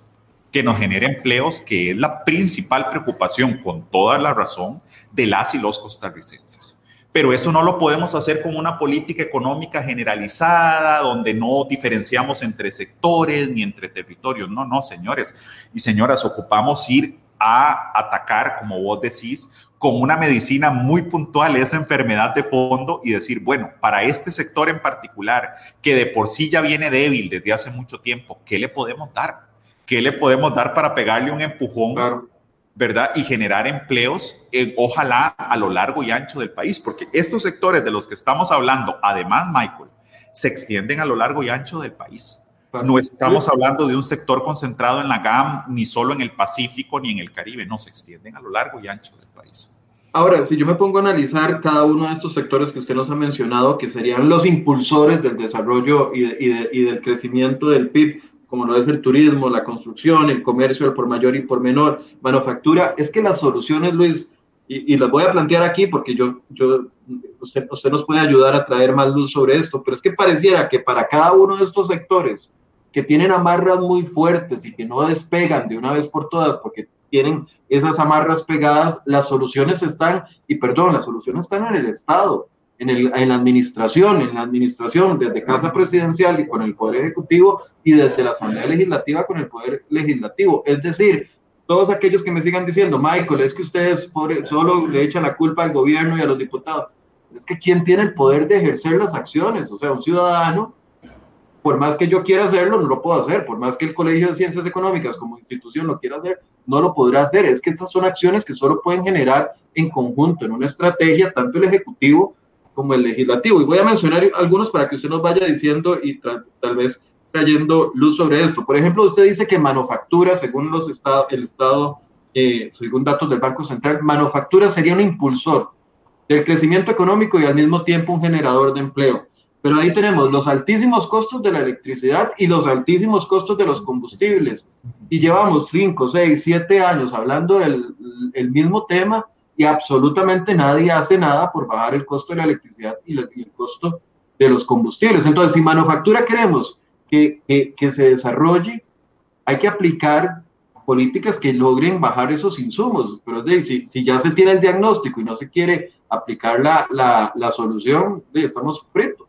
que nos genere empleos, que es la principal preocupación, con toda la razón, de las y los costarricenses. Pero eso no lo podemos hacer con una política económica generalizada, donde no diferenciamos entre sectores ni entre territorios. No, no, señores y señoras, ocupamos ir a atacar, como vos decís, con una medicina muy puntual esa enfermedad de fondo y decir, bueno, para este sector en particular, que de por sí ya viene débil desde hace mucho tiempo, ¿qué le podemos dar? ¿Qué le podemos dar para pegarle un empujón ¿verdad? Y generar empleos, ojalá a lo largo y ancho del país, porque estos sectores de los que estamos hablando, además, Michael, se extienden a lo largo y ancho del país. No estamos hablando de un sector concentrado en la GAM, ni solo en el Pacífico, ni en el Caribe, no, se extienden a lo largo y ancho del país. Ahora, si yo me pongo a analizar cada uno de estos sectores que usted nos ha mencionado, que serían los impulsores del desarrollo y, y del crecimiento del PIB, como lo es el turismo, la construcción, el comercio el por mayor y por menor, manufactura, es que las soluciones, Luis, y, las voy a plantear aquí porque yo, yo usted, usted nos puede ayudar a traer más luz sobre esto, pero es que pareciera que para cada uno de estos sectores que tienen amarras muy fuertes y que no despegan de una vez por todas porque tienen esas amarras pegadas, las soluciones están, y perdón, las soluciones están en el Estado en, la administración, en la administración desde Casa Presidencial y con el Poder Ejecutivo y desde la Asamblea Legislativa con el Poder Legislativo. Es decir, todos aquellos que me sigan diciendo, Michael, es que ustedes solo le echan la culpa al gobierno y a los diputados. Es que ¿quién tiene el poder de ejercer las acciones? O sea, un ciudadano, por más que yo quiera hacerlo, no lo puedo hacer. Por más que el Colegio de Ciencias Económicas como institución lo quiera hacer, no lo podrá hacer. Es que estas son acciones que solo pueden generar en conjunto, en una estrategia, tanto el Ejecutivo como el legislativo. Y voy a mencionar algunos para que usted nos vaya diciendo y tal vez trayendo luz sobre esto. Por ejemplo, usted dice que manufactura, según los el Estado, eh, según datos del Banco Central, manufactura sería un impulsor del crecimiento económico y al mismo tiempo un generador de empleo. Pero ahí tenemos los altísimos costos de la electricidad y los altísimos costos de los combustibles. Y llevamos 5, 6, 7 años hablando del el mismo tema y absolutamente nadie hace nada por bajar el costo de la electricidad y, el costo de los combustibles. Entonces, si manufactura queremos que, que, se desarrolle, hay que aplicar políticas que logren bajar esos insumos. Pero si, si, ya se tiene el diagnóstico y no se quiere aplicar la, la, la solución, estamos fritos.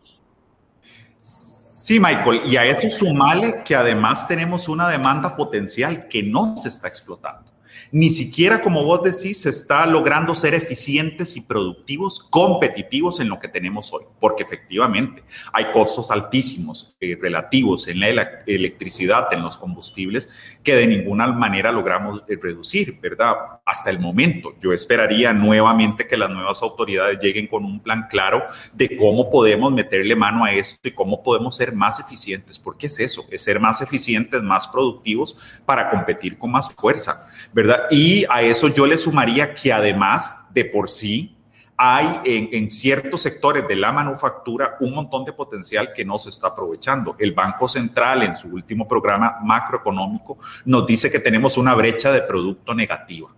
Sí, Michael, y a eso sumale que además tenemos una demanda potencial que no se está explotando ni siquiera, como vos decís, se está logrando ser eficientes y productivos, competitivos en lo que tenemos hoy, porque efectivamente hay costos altísimos eh, relativos en la electricidad, en los combustibles, que de ninguna manera logramos eh, reducir, ¿verdad? Hasta el momento, yo esperaría nuevamente que las nuevas autoridades lleguen con un plan claro de cómo podemos meterle mano a esto y cómo podemos ser más eficientes, porque es eso, es ser más eficientes, más productivos para competir con más fuerza, ¿verdad? Y a eso yo le sumaría que además de por sí hay en, ciertos sectores de la manufactura un montón de potencial que no se está aprovechando. El Banco Central en su último programa macroeconómico nos dice que tenemos una brecha de producto negativa.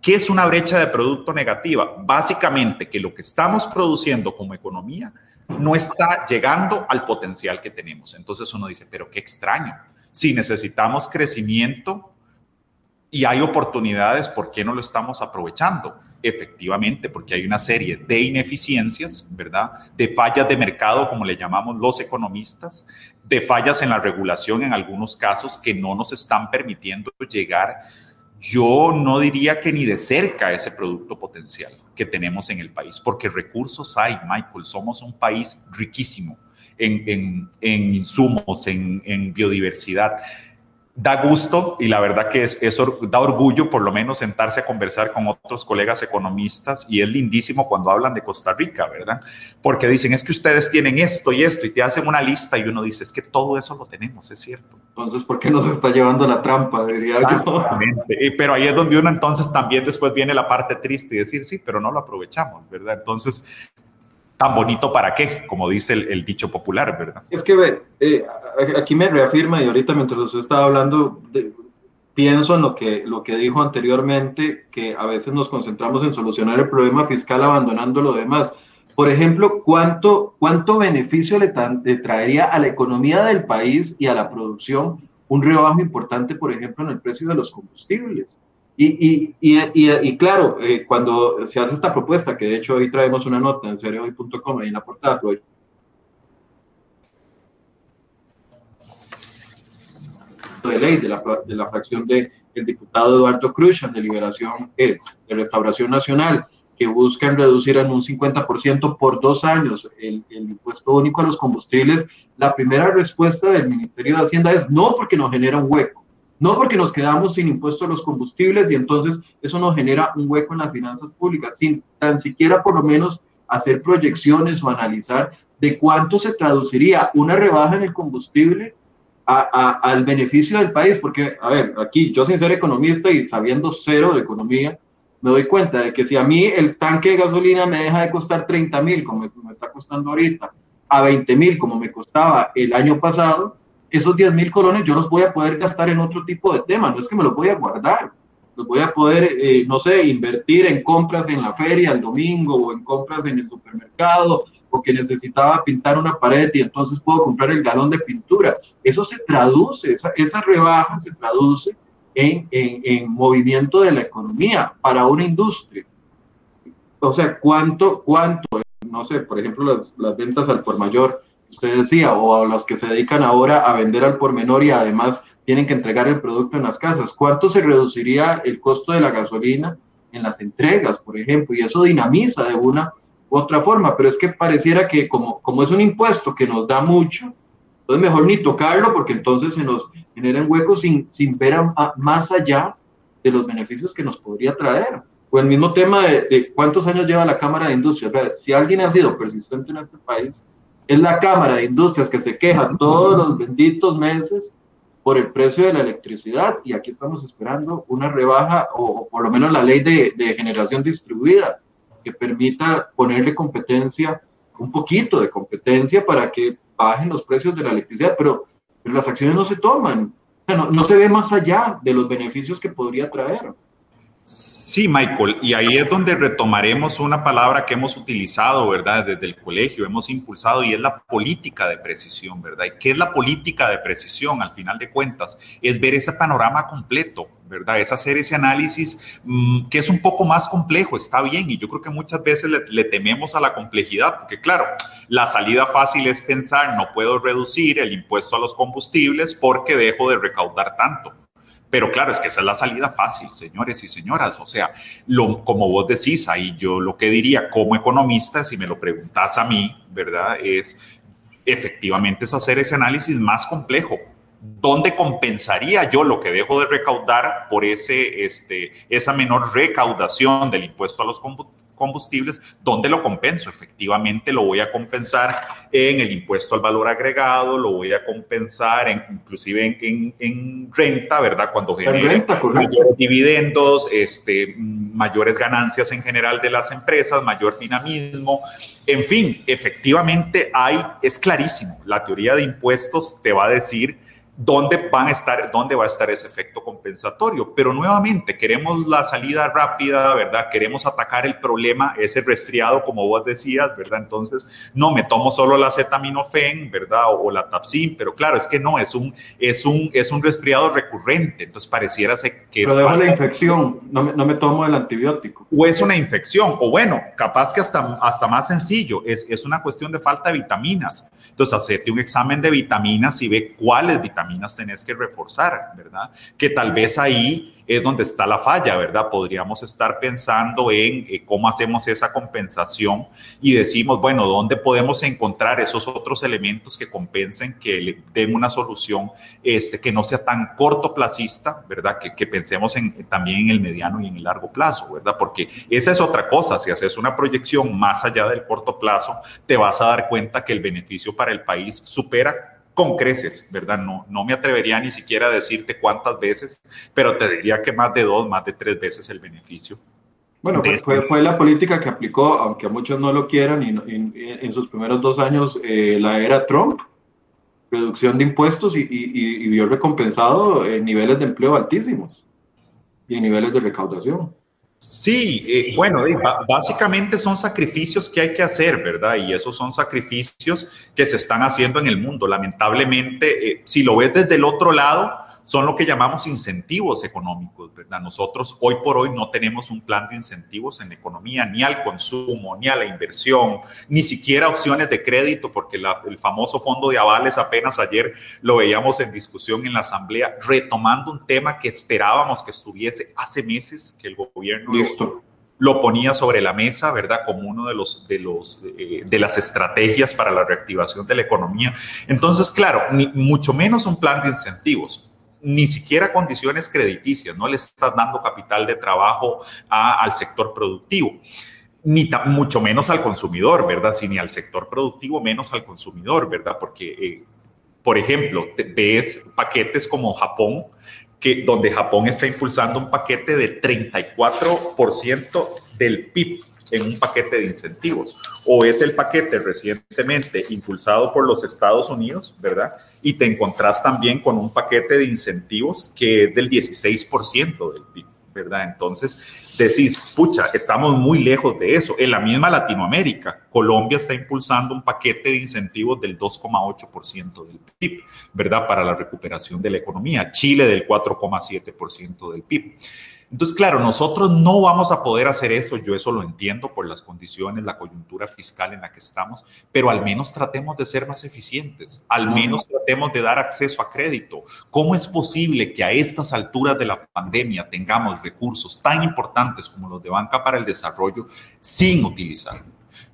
¿Qué es una brecha de producto negativa? Básicamente que lo que estamos produciendo como economía no está llegando al potencial que tenemos. Entonces uno dice, pero qué extraño. Si necesitamos crecimiento y hay oportunidades, ¿por qué no lo estamos aprovechando? Efectivamente, porque hay una serie de ineficiencias, ¿verdad? De fallas de mercado, como le llamamos los economistas, de fallas en la regulación en algunos casos que no nos están permitiendo llegar, yo no diría que ni de cerca ese producto potencial que tenemos en el país, porque recursos hay, Michael, somos un país riquísimo en, insumos, en, en biodiversidad da gusto y la verdad que es, eso da orgullo por lo menos sentarse a conversar con otros colegas economistas y es lindísimo cuando hablan de Costa Rica, ¿verdad? Porque dicen, es que ustedes tienen esto y esto y te hacen una lista y uno dice, es que todo eso lo tenemos, es cierto. Entonces, ¿por qué nos está llevando la trampa? Diría Pero ahí es donde uno entonces también después viene la parte triste y decir, sí, pero no lo aprovechamos, ¿verdad? Entonces, tan bonito para qué, como dice el, dicho popular, ¿verdad? Es que ve, eh, aquí me reafirma y ahorita mientras usted estaba hablando, pienso en lo que, lo que dijo anteriormente, que a veces nos concentramos en solucionar el problema fiscal abandonando lo demás. Por ejemplo, ¿cuánto, cuánto beneficio le, le traería a la economía del país y a la producción un rebajo importante, por ejemplo, en el precio de los combustibles? Y, y, y, y, claro, eh, cuando se hace esta propuesta, que de hecho hoy traemos una nota en seriohoy.com ahí en la portada, de ley de la, de la fracción del el diputado Eduardo Cruz de Liberación eh, de Restauración Nacional, que buscan reducir en un 50% por dos años el, el, impuesto único a los combustibles, la primera respuesta del Ministerio de Hacienda es no porque nos genera un hueco no porque nos quedamos sin impuesto a los combustibles y entonces eso nos genera un hueco en las finanzas públicas, sin tan siquiera por lo menos hacer proyecciones o analizar de cuánto se traduciría una rebaja en el combustible al beneficio del país, porque, a ver, aquí yo sin ser economista y sabiendo cero de economía, me doy cuenta de que si a mí el tanque de gasolina me deja de costar 30 mil, como me está costando ahorita, a 20 mil, como me costaba el año pasado, esos 10 mil colones yo los voy a poder gastar en otro tipo de tema, no es que me los voy a guardar, los voy a poder, eh, no sé, invertir en compras en la feria el domingo o en compras en el supermercado o que necesitaba pintar una pared y entonces puedo comprar el galón de pintura. Eso se traduce, esa, esa rebaja se traduce en, en, en, movimiento de la economía para una industria. O sea, ¿cuánto, cuánto, no sé, por ejemplo, las, las ventas al por mayor, usted decía, o a los que se dedican ahora a vender al por menor y además tienen que entregar el producto en las casas. ¿Cuánto se reduciría el costo de la gasolina en las entregas, por ejemplo? Y eso dinamiza de una u otra forma, pero es que pareciera que como, como es un impuesto que nos da mucho, entonces mejor ni tocarlo porque entonces se nos generan huecos sin, sin ver más allá de los beneficios que nos podría traer. O el mismo tema de, de cuántos años lleva la Cámara de Industria. Si alguien ha sido persistente en este país, es la Cámara de Industrias que se queja todos los benditos meses por el precio de la electricidad y aquí estamos esperando una rebaja o, por lo menos la ley de, de, generación distribuida que permita ponerle competencia, un poquito de competencia para que bajen los precios de la electricidad, pero, pero las acciones no se toman, o sea, no, no se ve más allá de los beneficios que podría traer. Sí, Michael, y ahí es donde retomaremos una palabra que hemos utilizado, ¿verdad? Desde el colegio hemos impulsado y es la política de precisión, ¿verdad? ¿Y qué es la política de precisión? Al final de cuentas, es ver ese panorama completo, ¿verdad? Es hacer ese análisis mmm, que es un poco más complejo, está bien, y yo creo que muchas veces le tememos a la complejidad, porque claro, la salida fácil es pensar, no puedo reducir el impuesto a los combustibles porque dejo de recaudar tanto pero claro, es que esa es la salida fácil, señores y señoras. O sea, lo, como vos decís, ahí yo lo que diría como economista, si me lo preguntas a mí, ¿verdad? Es efectivamente es hacer ese análisis más complejo. ¿Dónde compensaría yo lo que dejo de recaudar por ese, este, esa menor recaudación del impuesto a los combustibles, ¿dónde lo compenso? Efectivamente lo voy a compensar en el impuesto al valor agregado, lo voy a compensar en, inclusive en, renta, ¿verdad? Cuando genere mayores dividendos, este, mayores ganancias en general de las empresas, mayor dinamismo, en fin, efectivamente hay, es clarísimo, la teoría de impuestos te va a decir dónde, van a estar, dónde va a estar ese efecto compensatorio. Pero nuevamente, queremos la salida rápida, ¿verdad? Queremos atacar el problema, ese resfriado, como vos decías, ¿verdad? Entonces, no, me tomo solo la acetaminofén, ¿verdad? O, la Tapsin, pero claro, es que no, es un, es un, es un resfriado recurrente, entonces pareciera que pero es... la infección, no me, no me, tomo el antibiótico. O es una infección, o bueno, capaz que hasta, hasta más sencillo, es, es una cuestión de falta de vitaminas. Entonces, hacerte un examen de vitaminas y ve cuáles vitaminas tenés que reforzar, ¿verdad? Que tal vez ahí es donde está la falla, ¿verdad? Podríamos estar pensando en eh, cómo hacemos esa compensación y decimos, bueno, ¿dónde podemos encontrar esos otros elementos que compensen, que le den una solución este, que no sea tan cortoplacista, ¿verdad? Que, que pensemos en, también en el mediano y en el largo plazo, ¿verdad? Porque esa es otra cosa, si haces una proyección más allá del corto plazo, te vas a dar cuenta que el beneficio para el país supera con creces, ¿verdad? No, no me atrevería ni siquiera a decirte cuántas veces, pero te diría que más de dos, más de tres veces el beneficio. Bueno, pues fue, fue, la política que aplicó, aunque a muchos no lo quieran, y, en sus primeros dos años eh, la era Trump, reducción de impuestos y, y, y vio recompensado en niveles de empleo altísimos y niveles de recaudación. Sí, eh, bueno, básicamente son sacrificios que hay que hacer, ¿verdad? Y esos son sacrificios que se están haciendo en el mundo. Lamentablemente, eh, si lo ves desde el otro lado, son lo que llamamos incentivos económicos, ¿verdad? Nosotros hoy por hoy no tenemos un plan de incentivos en la economía, ni al consumo, ni a la inversión, ni siquiera opciones de crédito, porque el famoso fondo de avales apenas ayer lo veíamos en discusión en la Asamblea, retomando un tema que esperábamos que estuviese hace meses, que el gobierno... Lo, ponía sobre la mesa, ¿verdad? Como uno de los de los eh, de las estrategias para la reactivación de la economía. Entonces, claro, ni, mucho menos un plan de incentivos ni siquiera condiciones crediticias, no le estás dando capital de trabajo al sector productivo, ni mucho menos al consumidor, ¿verdad? Si ni al sector productivo, menos al consumidor, ¿verdad? Porque, eh, por ejemplo, ves paquetes como Japón, que, donde Japón está impulsando un paquete de 34% del PIB en un paquete de incentivos. O es el paquete recientemente impulsado por los Estados Unidos, ¿verdad? Y te encontrás también con un paquete de incentivos que es del 16% del PIB, ¿verdad? Entonces decís, pucha, estamos muy lejos de eso. En la misma Latinoamérica, Colombia está impulsando un paquete de incentivos del 2,8% del PIB, ¿verdad? Para la recuperación de la economía. Chile del 4,7% del PIB. Entonces, claro, nosotros no vamos a poder hacer eso, yo eso lo entiendo por las condiciones, la coyuntura fiscal en la que estamos, pero al menos tratemos de ser más eficientes, al menos tratemos de dar acceso a crédito. ¿Cómo es posible que a estas alturas de la pandemia tengamos recursos tan importantes como los de banca para el desarrollo sin utilizar?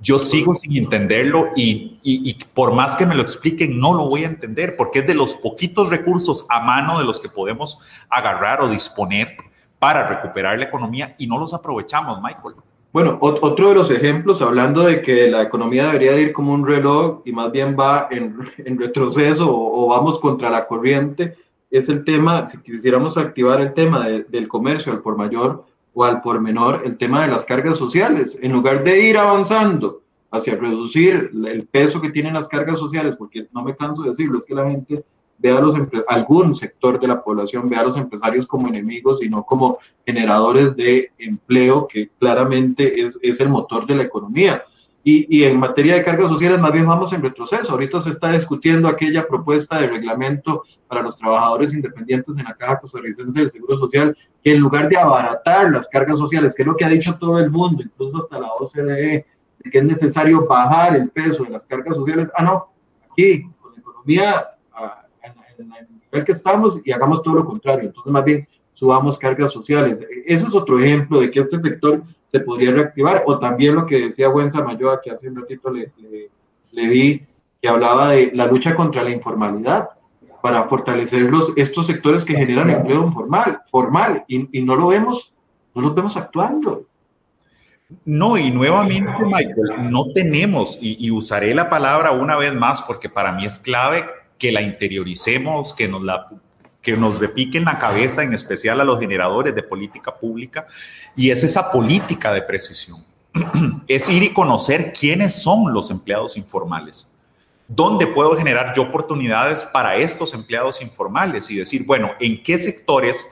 Yo sigo sin entenderlo y, y, por más que me lo expliquen, no lo voy a entender porque es de los poquitos recursos a mano de los que podemos agarrar o disponer para recuperar la economía y no los aprovechamos, Michael. Bueno, otro de los ejemplos, hablando de que la economía debería de ir como un reloj y más bien va en retroceso o, vamos contra la corriente, es el tema, si quisiéramos activar el tema del comercio al por mayor o al por menor, el tema de las cargas sociales. En lugar de ir avanzando hacia reducir el peso que tienen las cargas sociales, porque no me canso de decirlo, es que la gente ve a los algún sector de la población ve a los empresarios como enemigos y no como generadores de empleo, que claramente es, es el motor de la economía. Y, y, en materia de cargas sociales, más bien vamos en retroceso. Ahorita se está discutiendo aquella propuesta de reglamento para los trabajadores independientes en la Caja Costarricense del Seguro Social, que en lugar de abaratar las cargas sociales, que es lo que ha dicho todo el mundo, incluso hasta la OCDE, de que es necesario bajar el peso de las cargas sociales, ah, no, aquí, con economía en el nivel que estamos y hagamos todo lo contrario. Entonces, más bien, subamos cargas sociales. Ese es otro ejemplo de que este sector se podría reactivar. O también lo que decía Buen Samayoa, que hace un ratito le, le, vi, que hablaba de la lucha contra la informalidad para fortalecer los, estos sectores que generan empleo informal, formal, y, y no lo vemos, no los vemos actuando. No, y nuevamente, Michael, no tenemos, y, usaré la palabra una vez más porque para mí es clave que la interioricemos, que nos la que nos repiquen la cabeza, en especial a los generadores de política pública, y es esa política de precisión. es ir y conocer quiénes son los empleados informales. ¿Dónde puedo generar yo oportunidades para estos empleados informales? Y decir, bueno, ¿en qué sectores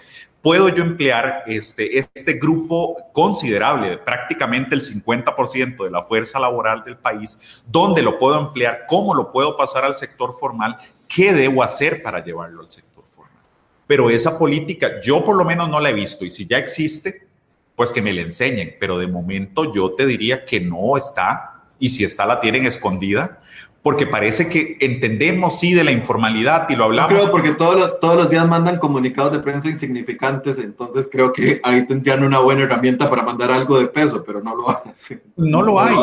puedo yo emplear este, este grupo considerable, prácticamente el 50% de la fuerza laboral del país? ¿Dónde lo puedo emplear? ¿Cómo lo puedo pasar al sector formal? ¿Qué debo hacer para llevarlo al sector formal? Pero esa política yo por lo menos no la he visto y si ya existe, pues que me la enseñen. Pero de momento yo te diría que no está y si está la tienen escondida porque parece que entendemos sí de la informalidad y lo hablamos. creo porque todos los, todos los días mandan comunicados de prensa insignificantes, entonces creo que ahí tendrían una buena herramienta para mandar algo de peso, pero no lo hay. No lo hay.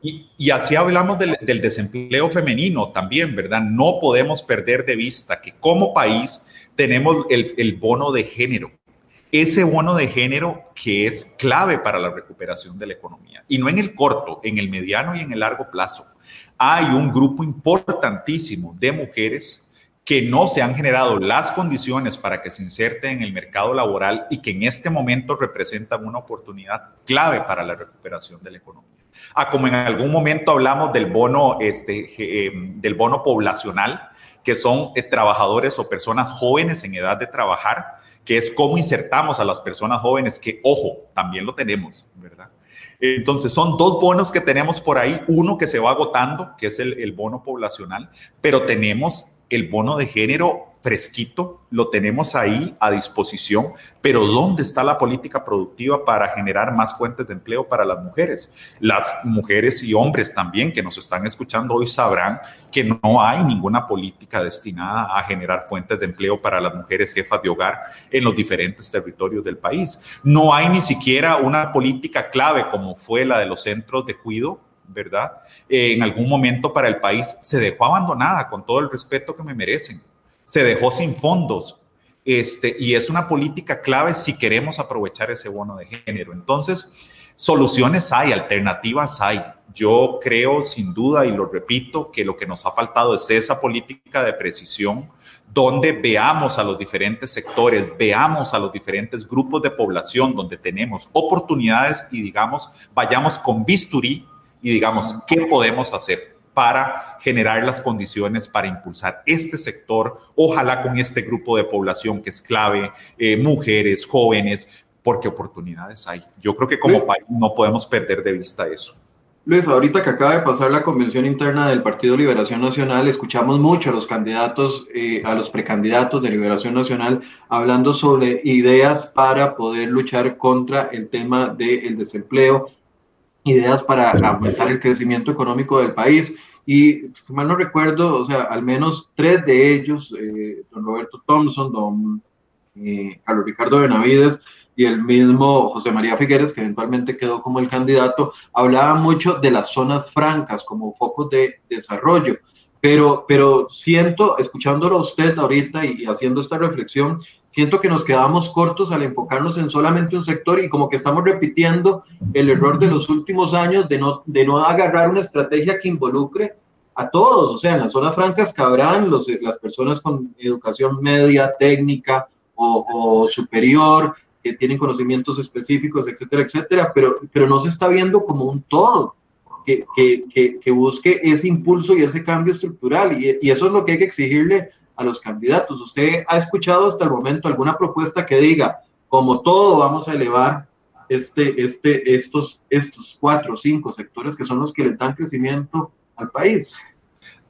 y, y, así hablamos del, del desempleo femenino también, ¿verdad? No podemos perder de vista que como país tenemos el, el bono de género ese bono de género que es clave para la recuperación de la economía. Y no en el corto, en el mediano y en el largo plazo hay un grupo importantísimo de mujeres que no se han generado las condiciones para que se inserten en el mercado laboral y que en este momento representan una oportunidad clave para la recuperación de la economía. Ah, como en algún momento hablamos del bono, este, eh, del bono poblacional, que son eh, trabajadores o personas jóvenes en edad de trabajar, que es cómo insertamos a las personas jóvenes, que ojo, también lo tenemos, ¿verdad? Entonces, son dos bonos que tenemos por ahí. Uno que se va agotando, que es el, bono poblacional, pero tenemos el bono de género fresquito, lo tenemos ahí a disposición, pero ¿dónde está la política productiva para generar más fuentes de empleo para las mujeres? Las mujeres y hombres también que nos están escuchando hoy sabrán que no hay ninguna política destinada a generar fuentes de empleo para las mujeres jefas de hogar en los diferentes territorios del país. No hay ni siquiera una política clave como fue la de los centros de cuidado ¿verdad? en algún momento para el país se dejó abandonada con todo el respeto que me merecen se dejó sin fondos. Este, y es una política clave si queremos aprovechar ese bono de género. Entonces, soluciones hay, alternativas hay. Yo creo sin duda, y lo repito, que lo que nos ha faltado es esa política de precisión donde veamos a los diferentes sectores, veamos a los diferentes grupos de población donde tenemos oportunidades y digamos, vayamos con bisturí y digamos, ¿qué podemos hacer? para generar las condiciones para impulsar este sector, ojalá con este grupo de población que es clave, eh, mujeres, jóvenes, porque oportunidades hay. Yo creo que como país no podemos perder de vista eso. Luis, ahorita que acaba de pasar la convención interna del Partido Liberación Nacional, escuchamos mucho a los candidatos, eh, a los precandidatos de Liberación Nacional, hablando sobre ideas para poder luchar contra el tema del desempleo, ideas para aumentar el crecimiento económico del país. Y, si mal no recuerdo, o sea, al menos tres de ellos, eh, don Roberto Thompson, don eh, Carlos Ricardo Benavides y el mismo José María Figueres, que eventualmente quedó como el candidato, hablaban mucho de las zonas francas como focos de desarrollo. Pero, pero siento, escuchándolo a usted ahorita y haciendo esta reflexión, siento que nos quedamos cortos al enfocarnos en solamente un sector y como que estamos repitiendo el error de los últimos años de no, de no agarrar una estrategia que involucre a todos, o sea, en las zonas francas cabrán los, las personas con educación media, técnica o, superior, que tienen conocimientos específicos, etcétera, etcétera, pero, pero no se está viendo como un todo. Que, que, que, busque ese impulso y ese cambio estructural. Y, y, eso es lo que hay que exigirle a los candidatos. ¿Usted ha escuchado hasta el momento alguna propuesta que diga, como todo vamos a elevar este, este, estos, estos cuatro o cinco sectores que son los que le dan crecimiento al país?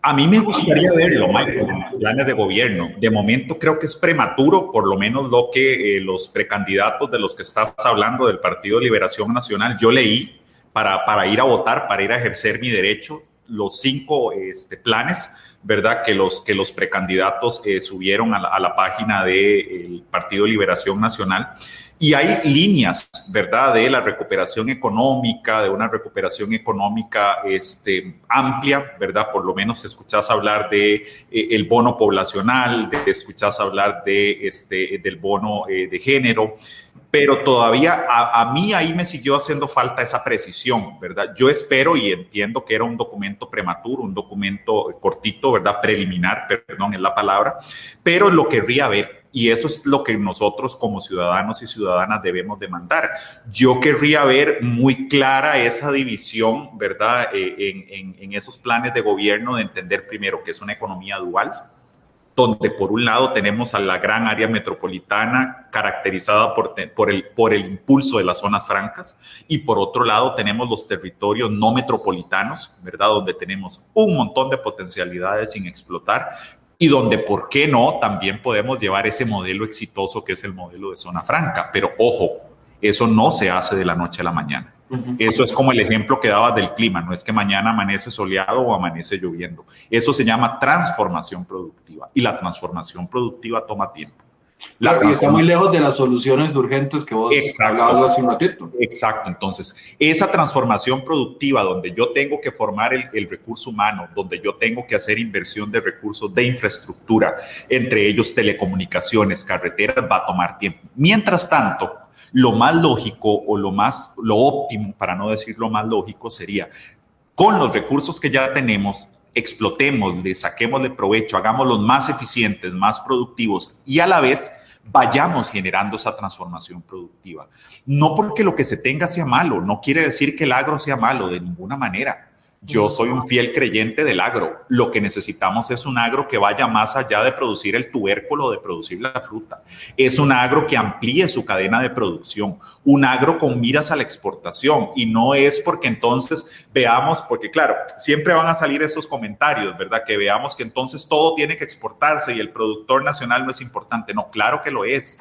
A mí me gustaría verlo, Michael, en planes de gobierno. De momento creo que es prematuro, por lo menos lo que eh, los precandidatos de los que estás hablando del Partido Liberación Nacional, yo leí para, para ir a votar, para ir a ejercer mi derecho, los cinco este, planes ¿verdad? Que los, que los precandidatos eh, subieron a la, página del Partido Liberación Nacional. Y hay líneas, ¿verdad?, de la recuperación económica, de una recuperación económica este, amplia, ¿verdad? Por lo menos escuchás hablar de eh, el bono poblacional, de, escuchás hablar de, este, del bono eh, de género pero todavía a, mí ahí me siguió haciendo falta esa precisión, ¿verdad? Yo espero y entiendo que era un documento prematuro, un documento cortito, ¿verdad? Preliminar, perdón, es la palabra, pero lo querría ver. Y eso es lo que nosotros como ciudadanos y ciudadanas debemos demandar. Yo querría ver muy clara esa división, ¿verdad? Eh, en esos planes de gobierno de entender primero que es una economía dual, donde por un lado tenemos a la gran área metropolitana caracterizada por, el, por el impulso de las zonas francas y por otro lado tenemos los territorios no metropolitanos, ¿verdad? Donde tenemos un montón de potencialidades sin explotar y donde, ¿por qué no? También podemos llevar ese modelo exitoso que es el modelo de zona franca. Pero ojo, eso no se hace de la noche a la mañana. Eso es como el ejemplo que daba del clima, no es que mañana amanece soleado o amanece lloviendo. Eso se llama transformación productiva y la transformación productiva toma tiempo. La está muy lejos de las soluciones urgentes que vos hablabas hace un ratito. Exacto, entonces esa transformación productiva donde yo tengo que formar el, el, recurso humano, donde yo tengo que hacer inversión de recursos de infraestructura, entre ellos telecomunicaciones, carreteras, va a tomar tiempo. Mientras tanto, lo más lógico o lo más, lo óptimo, para no decir lo más lógico, sería con los recursos que ya tenemos, explotemos, le saquemos de provecho, hagámoslos más eficientes, más productivos y a la vez vayamos generando esa transformación productiva. No porque lo que se tenga sea malo, no quiere decir que el agro sea malo de ninguna manera. Yo soy un fiel creyente del agro. Lo que necesitamos es un agro que vaya más allá de producir el tubérculo, de producir la fruta. Es un agro que amplíe su cadena de producción, un agro con miras a la exportación. Y no es porque entonces veamos, porque claro, siempre van a salir esos comentarios, ¿verdad? Que veamos que entonces todo tiene que exportarse y el productor nacional no es importante. No, claro que lo es.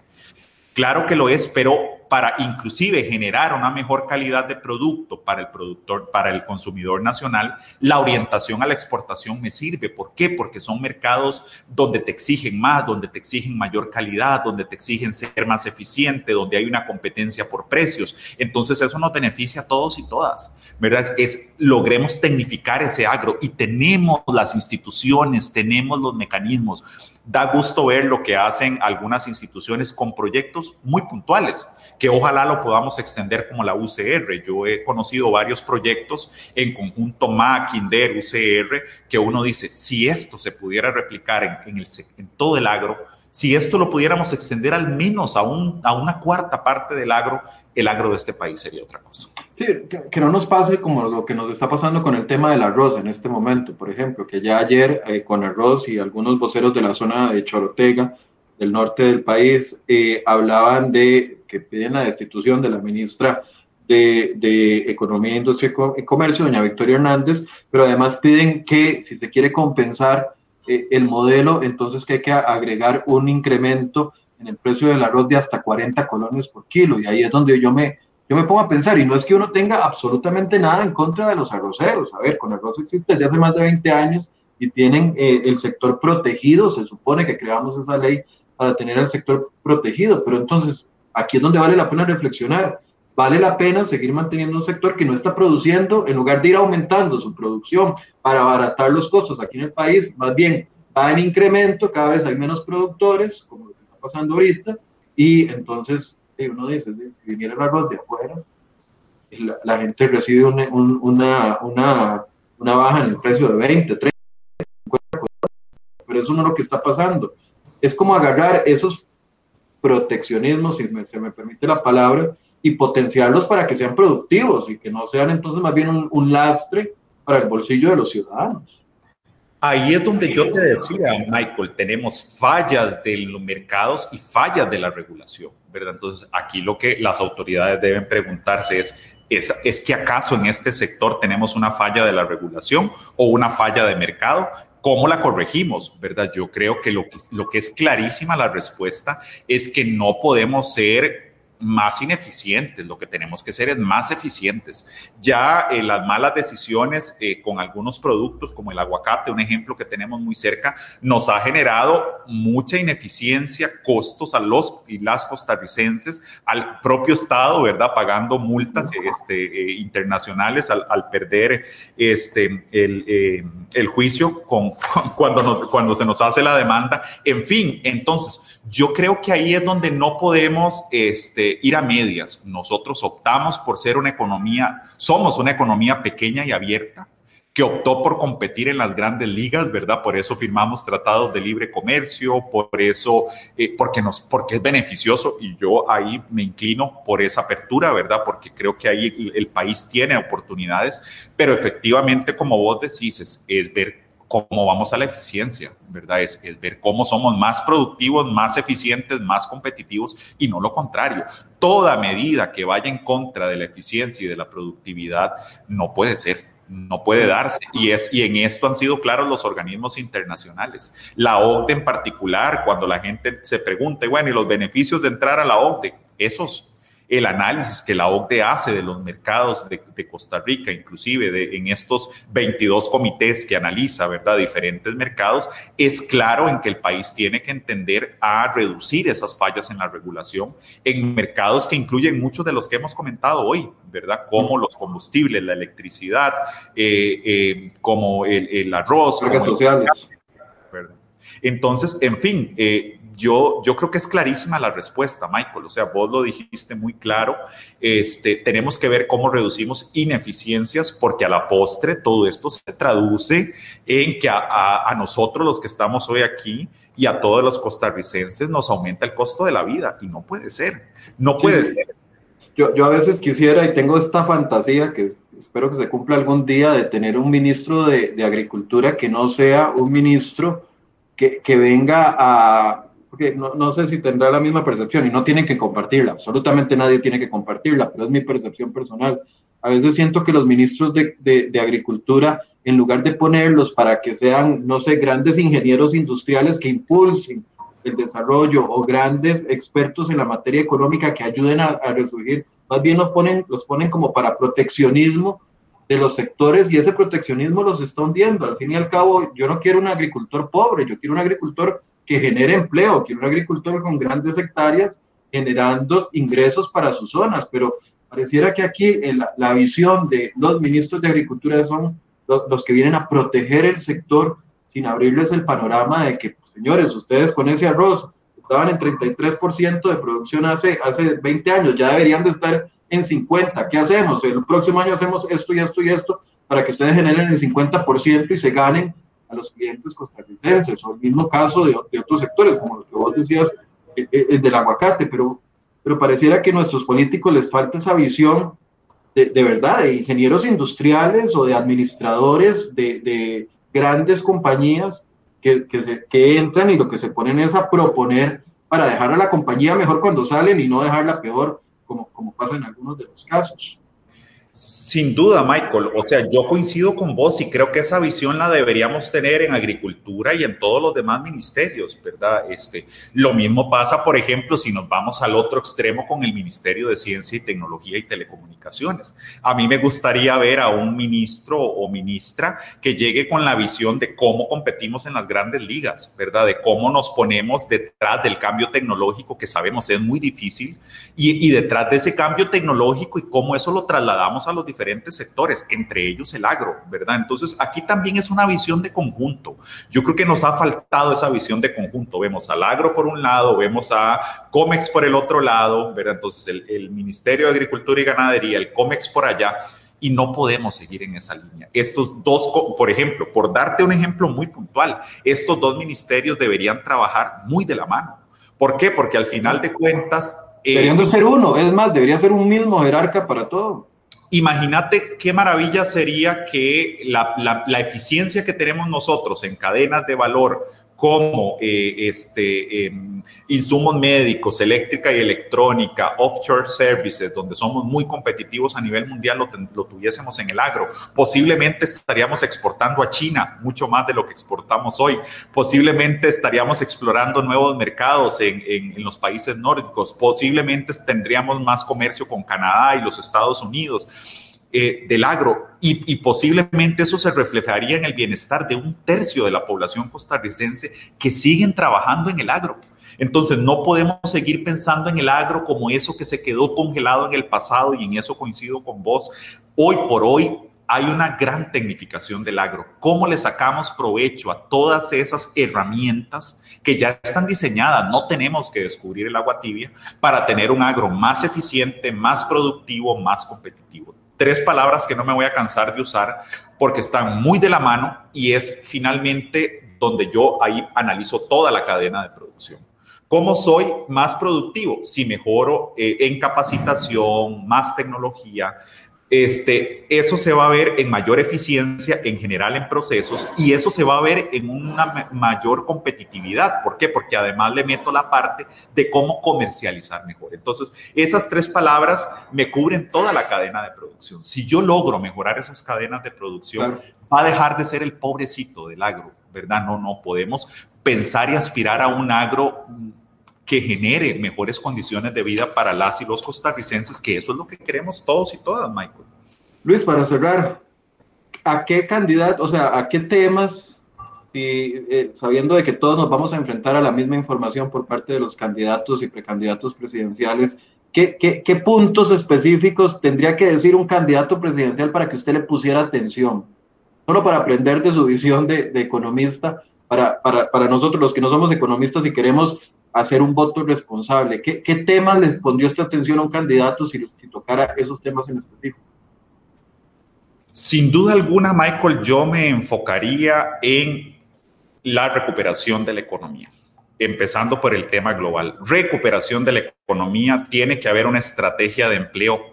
Claro que lo es, pero para inclusive generar una mejor calidad de producto para el productor, para el consumidor nacional, la orientación a la exportación me sirve. ¿Por qué? Porque son mercados donde te exigen más, donde te exigen mayor calidad, donde te exigen ser más eficiente, donde hay una competencia por precios. Entonces eso nos beneficia a todos y todas, ¿verdad? Es, logremos tecnificar ese agro y tenemos las instituciones, tenemos los mecanismos Da gusto ver lo que hacen algunas instituciones con proyectos muy puntuales, que ojalá lo podamos extender como la UCR. Yo he conocido varios proyectos en conjunto MAC, INDER, UCR, que uno dice, si esto se pudiera replicar en, todo el agro, si esto lo pudiéramos extender al menos a, un, a una cuarta parte del agro, el agro de este país sería otra cosa. Sí, que, no nos pase como lo que nos está pasando con el tema del arroz en este momento, por ejemplo, que ya ayer eh, con arroz y algunos voceros de la zona de Chorotega, del norte del país, eh, hablaban de que piden la destitución de la ministra de, de, Economía, Industria y Comercio, doña Victoria Hernández, pero además piden que si se quiere compensar eh, el modelo, entonces que hay que agregar un incremento en el precio del arroz de hasta 40 colones por kilo. Y ahí es donde yo me, yo me pongo a pensar, y no es que uno tenga absolutamente nada en contra de los arroceros. A ver, con arroz existe desde hace más de 20 años y tienen eh, el sector protegido. Se supone que creamos esa ley para tener el sector protegido. Pero entonces, aquí es donde vale la pena reflexionar. Vale la pena seguir manteniendo un sector que no está produciendo en lugar de ir aumentando su producción para abaratar los costos aquí en el país. Más bien, va en incremento, cada vez hay menos productores, como pasando ahorita, y entonces uno dice, si viniera el arroz de afuera, la, la gente recibe una, una, una, una, baja en el precio de 20, 30, 50, pero eso no es lo que está pasando. Es como agarrar esos proteccionismos, si me, se me permite la palabra, y potenciarlos para que sean productivos y que no sean entonces más bien un, lastre para el bolsillo de los ciudadanos. Ahí es donde yo te decía, Michael, tenemos fallas de los mercados y fallas de la regulación, ¿verdad? Entonces, aquí lo que las autoridades deben preguntarse es, ¿es, ¿es que acaso en este sector tenemos una falla de la regulación o una falla de mercado? ¿Cómo la corregimos? ¿Verdad? Yo creo que lo que, lo que es clarísima la respuesta es que no podemos ser más ineficientes, lo que tenemos que ser es más eficientes. Ya eh, las malas decisiones eh, con algunos productos como el aguacate, un ejemplo que tenemos muy cerca, nos ha generado mucha ineficiencia, costos a los y las costarricenses, al propio Estado, ¿verdad? Pagando multas este, eh, internacionales al, al, perder este, el, el juicio con, cuando, cuando se nos hace la demanda. En fin, entonces, yo creo que ahí es donde no podemos este, ir a medias. Nosotros optamos por ser una economía, somos una economía pequeña y abierta que optó por competir en las grandes ligas, ¿verdad? Por eso firmamos tratados de libre comercio, por eso, eh, porque, nos, porque es beneficioso y yo ahí me inclino por esa apertura, ¿verdad? Porque creo que ahí el, país tiene oportunidades, pero efectivamente, como vos decís, es, es ver cómo vamos a la eficiencia, ¿verdad? Es, ver cómo somos más productivos, más eficientes, más competitivos y no lo contrario. Toda medida que vaya en contra de la eficiencia y de la productividad no puede ser no puede darse. Y, es, y en esto han sido claros los organismos internacionales. La OCDE en particular, cuando la gente se pregunta, bueno, ¿y los beneficios de entrar a la OCDE? Esos el análisis que la OCDE hace de los mercados de, Costa Rica, inclusive de, en estos 22 comités que analiza, ¿verdad?, diferentes mercados, es claro en que el país tiene que entender a reducir esas fallas en la regulación en mercados que incluyen muchos de los que hemos comentado hoy, ¿verdad?, como los combustibles, la electricidad, eh, eh, como el, arroz. Como sociales. Entonces, en fin, eh, yo, yo creo que es clarísima la respuesta, Michael. O sea, vos lo dijiste muy claro. Este, tenemos que ver cómo reducimos ineficiencias, porque a la postre todo esto se traduce en que a, a, nosotros los que estamos hoy aquí y a todos los costarricenses nos aumenta el costo de la vida. Y no puede ser. No puede ser. Yo, yo a veces quisiera y tengo esta fantasía que espero que se cumpla algún día de tener un ministro de, de Agricultura que no sea un ministro que, que venga a porque no, no, sé si tendrá la misma percepción y no tienen que compartirla, absolutamente nadie tiene que compartirla, pero es mi percepción personal. A veces siento que los ministros de, de, Agricultura, en lugar de ponerlos para que sean, no sé, grandes ingenieros industriales que impulsen el desarrollo o grandes expertos en la materia económica que ayuden a, a resurgir, más bien los ponen, los ponen como para proteccionismo de los sectores y ese proteccionismo los está hundiendo. Al fin y al cabo, yo no quiero un agricultor pobre, yo quiero un agricultor que genere empleo, que un agricultor con grandes hectáreas generando ingresos para sus zonas, pero pareciera que aquí la, visión de los ministros de Agricultura son los, que vienen a proteger el sector sin abrirles el panorama de que, pues, señores, ustedes con ese arroz estaban en 33% de producción hace, hace 20 años, ya deberían de estar en 50. ¿Qué hacemos? El próximo año hacemos esto y esto y esto para que ustedes generen el 50% y se ganen los clientes costarricenses, o el mismo caso de, otros sectores, como lo que vos decías, el, el, del aguacate, pero, pero pareciera que a nuestros políticos les falta esa visión de, de verdad, de ingenieros industriales o de administradores de, de grandes compañías que, que, que, entran y lo que se ponen es a proponer para dejar a la compañía mejor cuando salen y no dejarla peor, como, como pasa en algunos de los casos. Sin duda, Michael. O sea, yo coincido con vos y creo que esa visión la deberíamos tener en agricultura y en todos los demás ministerios, ¿verdad? Este, lo mismo pasa, por ejemplo, si nos vamos al otro extremo con el Ministerio de Ciencia y Tecnología y Telecomunicaciones. A mí me gustaría ver a un ministro o ministra que llegue con la visión de cómo competimos en las grandes ligas, ¿verdad? De cómo nos ponemos detrás del cambio tecnológico que sabemos es muy difícil y, y detrás de ese cambio tecnológico y cómo eso lo trasladamos a los diferentes sectores, entre ellos el agro, ¿verdad? Entonces, aquí también es una visión de conjunto. Yo creo que nos ha faltado esa visión de conjunto. Vemos al agro por un lado, vemos a COMEX por el otro lado, ¿verdad? Entonces, el, el Ministerio de Agricultura y Ganadería, el COMEX por allá, y no podemos seguir en esa línea. Estos dos, por ejemplo, por darte un ejemplo muy puntual, estos dos ministerios deberían trabajar muy de la mano. ¿Por qué? Porque al final de cuentas... Eh, deberían de ser uno, es más, debería ser un mismo jerarca para todo. Imagínate qué maravilla sería que la, la, eficiencia que tenemos nosotros en cadenas de valor como eh, este, em, insumos médicos, eléctrica y electrónica, offshore services, donde somos muy competitivos a nivel mundial, lo, tuviésemos en el agro. Posiblemente estaríamos exportando a China mucho más de lo que exportamos hoy. Posiblemente estaríamos explorando nuevos mercados en, en, en los países nórdicos. Posiblemente tendríamos más comercio con Canadá y los Estados Unidos eh, del agro y, posiblemente eso se reflejaría en el bienestar de un tercio de la población costarricense que siguen trabajando en el agro. Entonces no podemos seguir pensando en el agro como eso que se quedó congelado en el pasado y en eso coincido con vos. Hoy por hoy hay una gran tecnificación del agro. ¿Cómo le sacamos provecho a todas esas herramientas que ya están diseñadas? No tenemos que descubrir el agua tibia para tener un agro más eficiente, más productivo, más competitivo. Tres palabras que no me voy a cansar de usar porque están muy de la mano y es finalmente donde yo ahí analizo toda la cadena de producción. ¿Cómo soy más productivo? Si mejoro eh, en capacitación, más tecnología, este, eso se va a ver en mayor eficiencia en general en procesos y eso se va a ver en una mayor competitividad. ¿Por qué? Porque además le meto la parte de cómo comercializar mejor. Entonces, esas tres palabras me cubren toda la cadena de producción. Si yo logro mejorar esas cadenas de producción, va a dejar de ser el pobrecito del agro, ¿verdad? No, no podemos pensar y aspirar a un agro que genere mejores condiciones de vida para las y los costarricenses, que eso es lo que queremos todos y todas, Michael. Luis, para cerrar, ¿a qué candidato, o sea, a qué temas, y, eh, sabiendo de que todos nos vamos a enfrentar a la misma información por parte de los candidatos y precandidatos presidenciales, ¿qué, qué, qué puntos específicos tendría que decir un candidato presidencial para que usted le pusiera atención? Solo para aprender de su visión de, de economista, para, para, para, nosotros los que no somos economistas y queremos hacer un voto responsable. ¿Qué, qué temas les pondría esta atención a un candidato si, si tocara esos temas en específico? Sin duda alguna, Michael, yo me enfocaría en la recuperación de la economía, empezando por el tema global. Recuperación de la economía, tiene que haber una estrategia de empleo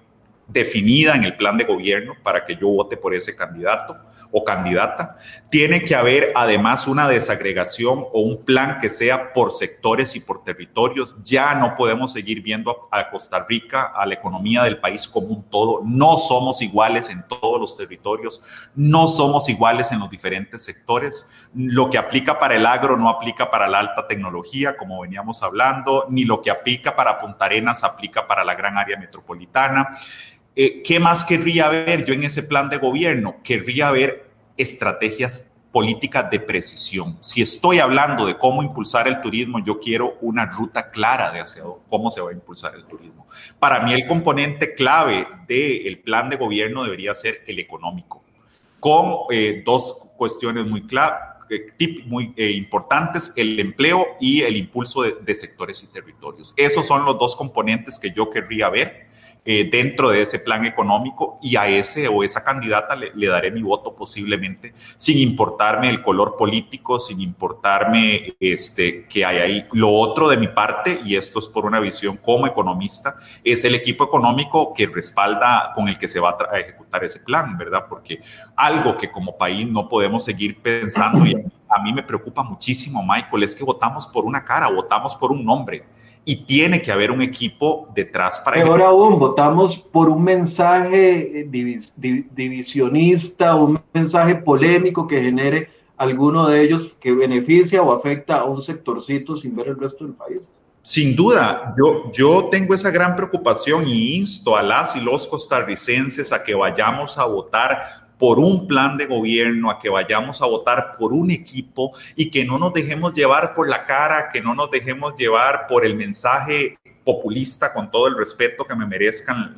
definida en el plan de gobierno para que yo vote por ese candidato o candidata. Tiene que haber además una desagregación o un plan que sea por sectores y por territorios. Ya no podemos seguir viendo a Costa Rica, a la economía del país como un todo. No somos iguales en todos los territorios, no somos iguales en los diferentes sectores. Lo que aplica para el agro no aplica para la alta tecnología, como veníamos hablando, ni lo que aplica para Punta Arenas aplica para la gran área metropolitana. Eh, ¿Qué más querría ver yo en ese plan de gobierno? Querría ver estrategias políticas de precisión. Si estoy hablando de cómo impulsar el turismo, yo quiero una ruta clara de hacia cómo se va a impulsar el turismo. Para mí el componente clave del plan de gobierno debería ser el económico, con eh, dos cuestiones muy claras eh, muy importantes, el empleo y el impulso de, de sectores y territorios. Esos son los dos componentes que yo querría ver eh, dentro de ese plan económico y a ese o esa candidata le, daré mi voto posiblemente sin importarme el color político, sin importarme este, que hay ahí. Lo otro de mi parte, y esto es por una visión como economista, es el equipo económico que respalda, con el que se va a, ejecutar ese plan, ¿verdad? Porque algo que como país no podemos seguir pensando y a mí me preocupa muchísimo, Michael, es que votamos por una cara, votamos por un nombre y tiene que haber un equipo detrás para... Ahora aún, votamos por un mensaje eh, divisionista, un mensaje polémico que genere alguno de ellos que beneficia o afecta a un sectorcito sin ver el resto del país. Sin duda, yo, yo tengo esa gran preocupación y insto a las y los costarricenses a que vayamos a votar por un plan de gobierno, a que vayamos a votar por un equipo y que no nos dejemos llevar por la cara, que no nos dejemos llevar por el mensaje populista, con todo el respeto que me merezcan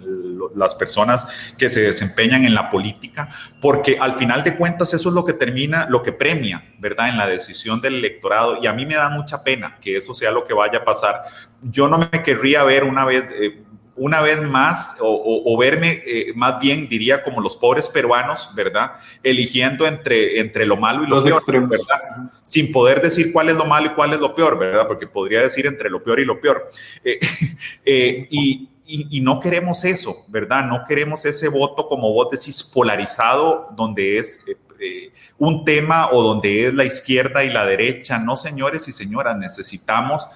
las personas que se desempeñan en la política, porque al final de cuentas eso es lo que termina, lo que premia, ¿verdad? En la decisión del electorado. Y a mí me da mucha pena que eso sea lo que vaya a pasar. Yo no me querría ver una vez... Eh, una vez más, o, verme eh, más bien, diría, como los pobres peruanos, ¿verdad? Eligiendo entre, entre lo malo y lo peor, ¿verdad? Sin poder decir cuál es lo malo y cuál es lo peor, ¿verdad? Porque podría decir entre lo peor y lo peor. Eh, eh, y, y, no queremos eso, ¿verdad? No queremos ese voto, como vos decís, polarizado, donde es un tema o donde es la izquierda y la derecha. No, señores y señoras, necesitamos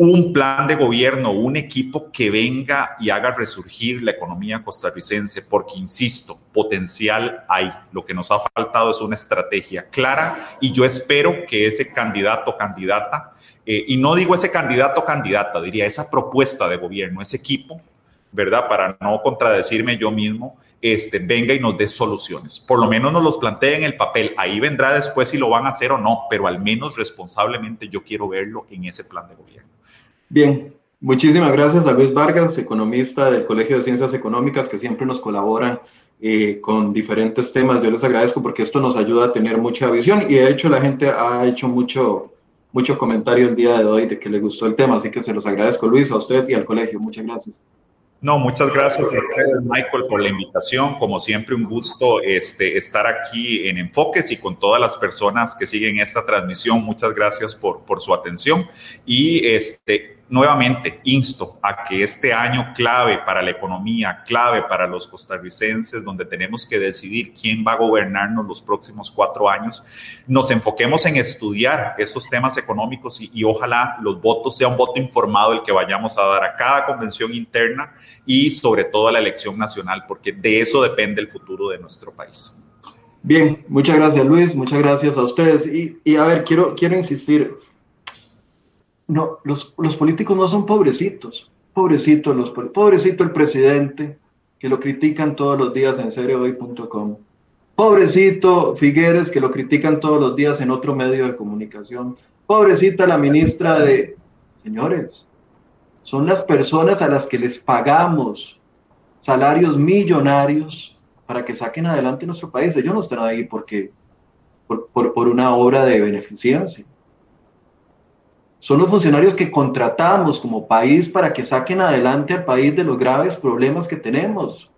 un plan de gobierno, un equipo que venga y haga resurgir la economía costarricense, porque, insisto, potencial hay. Lo que nos ha faltado es una estrategia clara y yo espero que ese candidato o candidata, eh, y no digo ese candidato o candidata, diría esa propuesta de gobierno, ese equipo, ¿verdad? Para no contradecirme yo mismo, este, venga y nos dé soluciones. Por lo menos nos los plantee en el papel. Ahí vendrá después si lo van a hacer o no, pero al menos responsablemente yo quiero verlo en ese plan de gobierno. Bien, muchísimas gracias a Luis Vargas, economista del Colegio de Ciencias Económicas, que siempre nos colabora eh, con diferentes temas. Yo les agradezco porque esto nos ayuda a tener mucha visión y de hecho la gente ha hecho mucho, mucho comentario el día de hoy de que le gustó el tema, así que se los agradezco Luis, a usted y al colegio. Muchas gracias. No, muchas gracias a Michael, por la invitación. Como siempre, un gusto este, estar aquí en Enfoques y con todas las personas que siguen esta transmisión. Muchas gracias por, por su atención. Y este, nuevamente insto a que este año clave para la economía, clave para los costarricenses, donde tenemos que decidir quién va a gobernarnos los próximos cuatro años, nos enfoquemos en estudiar esos temas económicos y, ojalá los votos sea un voto informado el que vayamos a dar a cada convención interna y sobre todo a la elección nacional, porque de eso depende el futuro de nuestro país. Bien, muchas gracias Luis, muchas gracias a ustedes. Y, y a ver, quiero, quiero insistir, no, los, los políticos no son pobrecitos, pobrecitos los pobrecito el presidente, que lo critican todos los días en seriohoy.com. Pobrecito Figueres, que lo critican todos los días en otro medio de comunicación. Pobrecita la ministra de... Señores, son las personas a las que les pagamos salarios millonarios para que saquen adelante nuestro país. Ellos no están ahí porque, por, por, por una obra de beneficencia son los funcionarios que contratamos como país para que saquen adelante al país de los graves problemas que tenemos,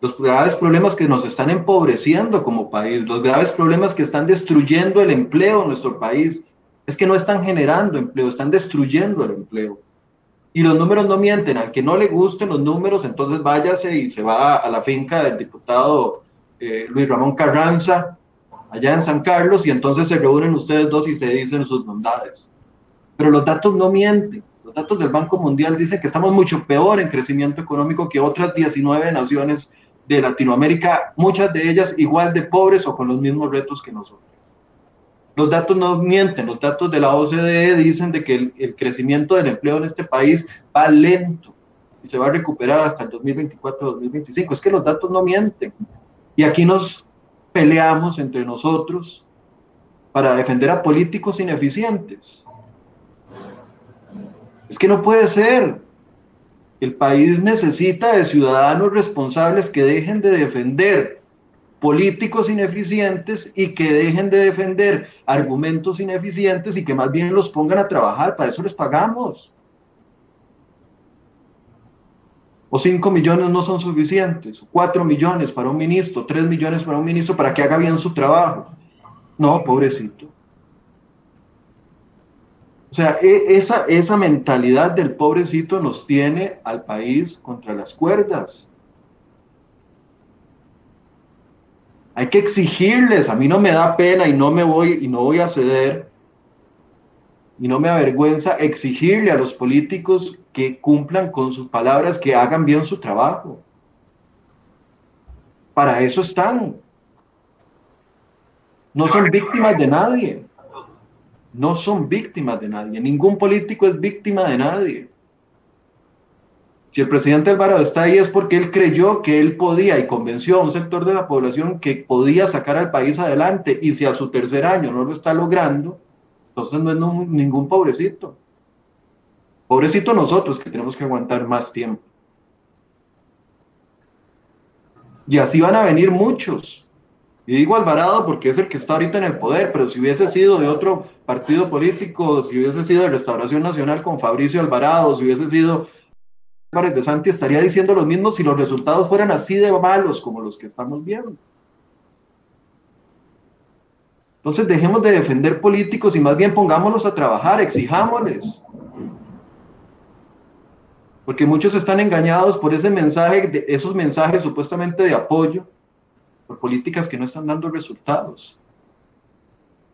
los graves problemas que nos están empobreciendo como país, los graves problemas que están destruyendo el empleo en nuestro país. Es que no están generando empleo, están destruyendo el empleo. Y los números no mienten, al que no le gusten los números, entonces váyase y se va a la finca del diputado eh, Luis Ramón Carranza, allá en San Carlos, y entonces se reúnen ustedes dos y se dicen sus bondades pero los datos no mienten. Los datos del Banco Mundial dicen que estamos mucho peor en crecimiento económico que otras 19 naciones de Latinoamérica, muchas de ellas igual de pobres o con los mismos retos que nosotros. Los datos no mienten, los datos de la OCDE dicen de que el, crecimiento del empleo en este país va lento y se va a recuperar hasta el 2024-2025. Es que los datos no mienten. Y aquí nos peleamos entre nosotros para defender a políticos ineficientes es que no puede ser. El país necesita de ciudadanos responsables que dejen de defender políticos ineficientes y que dejen de defender argumentos ineficientes y que más bien los pongan a trabajar. Para eso les pagamos. O 5 millones no son suficientes, o 4 millones para un ministro, 3 millones para un ministro para que haga bien su trabajo. No, pobrecito. O sea, e, esa, esa mentalidad del pobrecito nos tiene al país contra las cuerdas. Hay que exigirles, a mí no me da pena y no me voy y no voy a ceder y no me avergüenza exigirle a los políticos que cumplan con sus palabras, que hagan bien su trabajo. Para eso están. No son víctimas de nadie no son víctimas de nadie. Ningún político es víctima de nadie. Si el presidente Alvarado está ahí es porque él creyó que él podía y convenció a un sector de la población que podía sacar al país adelante y si a su tercer año no lo está logrando, entonces no es ningún pobrecito. Pobrecito nosotros que tenemos que aguantar más tiempo. Y así van a venir muchos. Y digo Alvarado porque es el que está ahorita en el poder, pero si hubiese sido de otro partido político, si hubiese sido de Restauración Nacional con Fabricio Alvarado, si hubiese sido Álvarez de Santi, estaría diciendo lo mismo si los resultados fueran así de malos como los que estamos viendo. Entonces dejemos de defender políticos y más bien pongámoslos a trabajar, exijámosles. Porque muchos están engañados por ese mensaje, esos mensajes supuestamente de apoyo por políticas que no están dando resultados.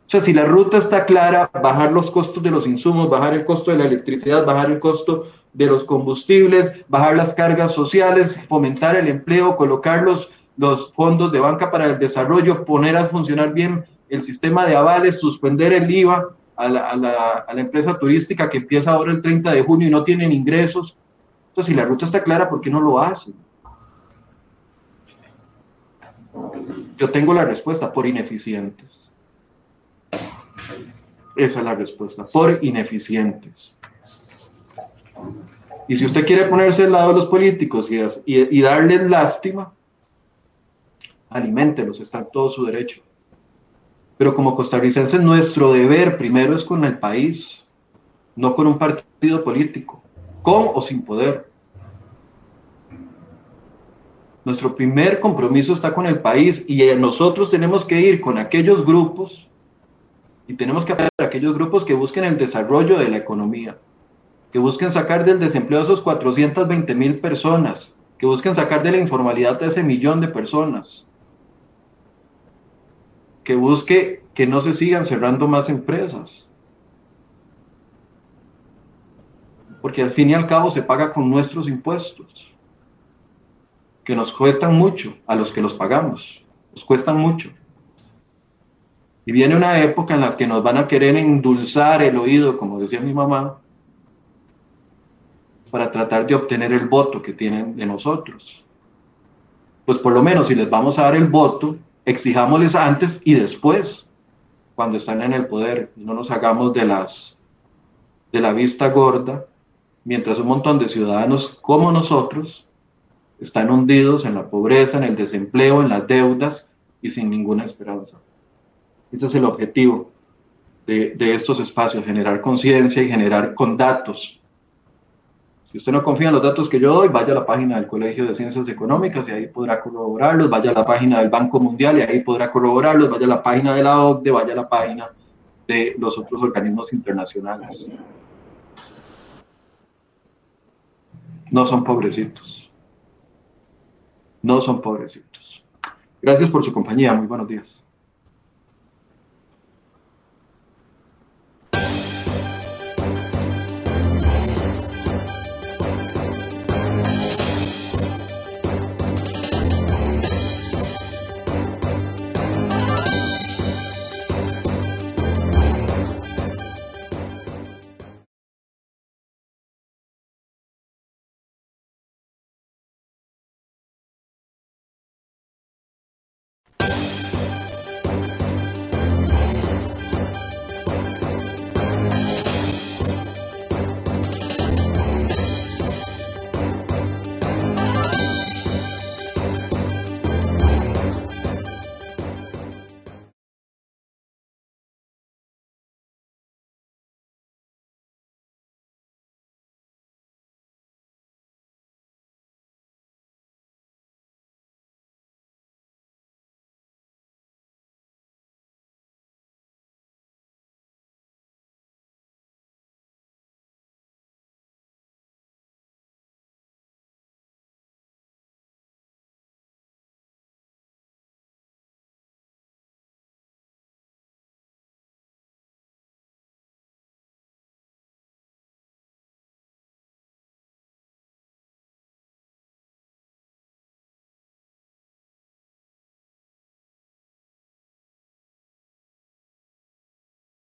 O sea, si la ruta está clara, bajar los costos de los insumos, bajar el costo de la electricidad, bajar el costo de los combustibles, bajar las cargas sociales, fomentar el empleo, colocar los, los fondos de banca para el desarrollo, poner a funcionar bien el sistema de avales, suspender el IVA a la, a la, a la empresa turística que empieza ahora el 30 de junio y no tienen ingresos. Entonces, si la ruta está clara, ¿por qué no lo hacen? Yo tengo la respuesta, por ineficientes. Esa es la respuesta, por ineficientes. Y si usted quiere ponerse al lado de los políticos y, darles lástima, aliméntelos, está en todo su derecho. Pero como costarricenses, nuestro deber primero es con el país, no con un partido político, con o sin poder. Nuestro primer compromiso está con el país y nosotros tenemos que ir con aquellos grupos y tenemos que apoyar a aquellos grupos que busquen el desarrollo de la economía, que busquen sacar del desempleo a esos 420 mil personas, que busquen sacar de la informalidad a ese millón de personas, que busque que no se sigan cerrando más empresas. Porque al fin y al cabo se paga con nuestros impuestos que nos cuestan mucho a los que los pagamos, nos cuestan mucho. Y viene una época en la que nos van a querer endulzar el oído, como decía mi mamá, para tratar de obtener el voto que tienen de nosotros. Pues por lo menos si les vamos a dar el voto, exijámosles antes y después, cuando están en el poder, no nos hagamos de las de la vista gorda, mientras un montón de ciudadanos como nosotros están hundidos en la pobreza, en el desempleo, en las deudas y sin ninguna esperanza. Ese es el objetivo de, estos espacios, generar conciencia y generar con datos. Si usted no confía en los datos que yo doy, vaya a la página del Colegio de Ciencias Económicas y ahí podrá corroborarlos, vaya a la página del Banco Mundial y ahí podrá corroborarlos, vaya a la página de la OCDE, vaya a la página de los otros organismos internacionales. No son pobrecitos no son pobrecitos. Gracias por su compañía. Muy buenos días.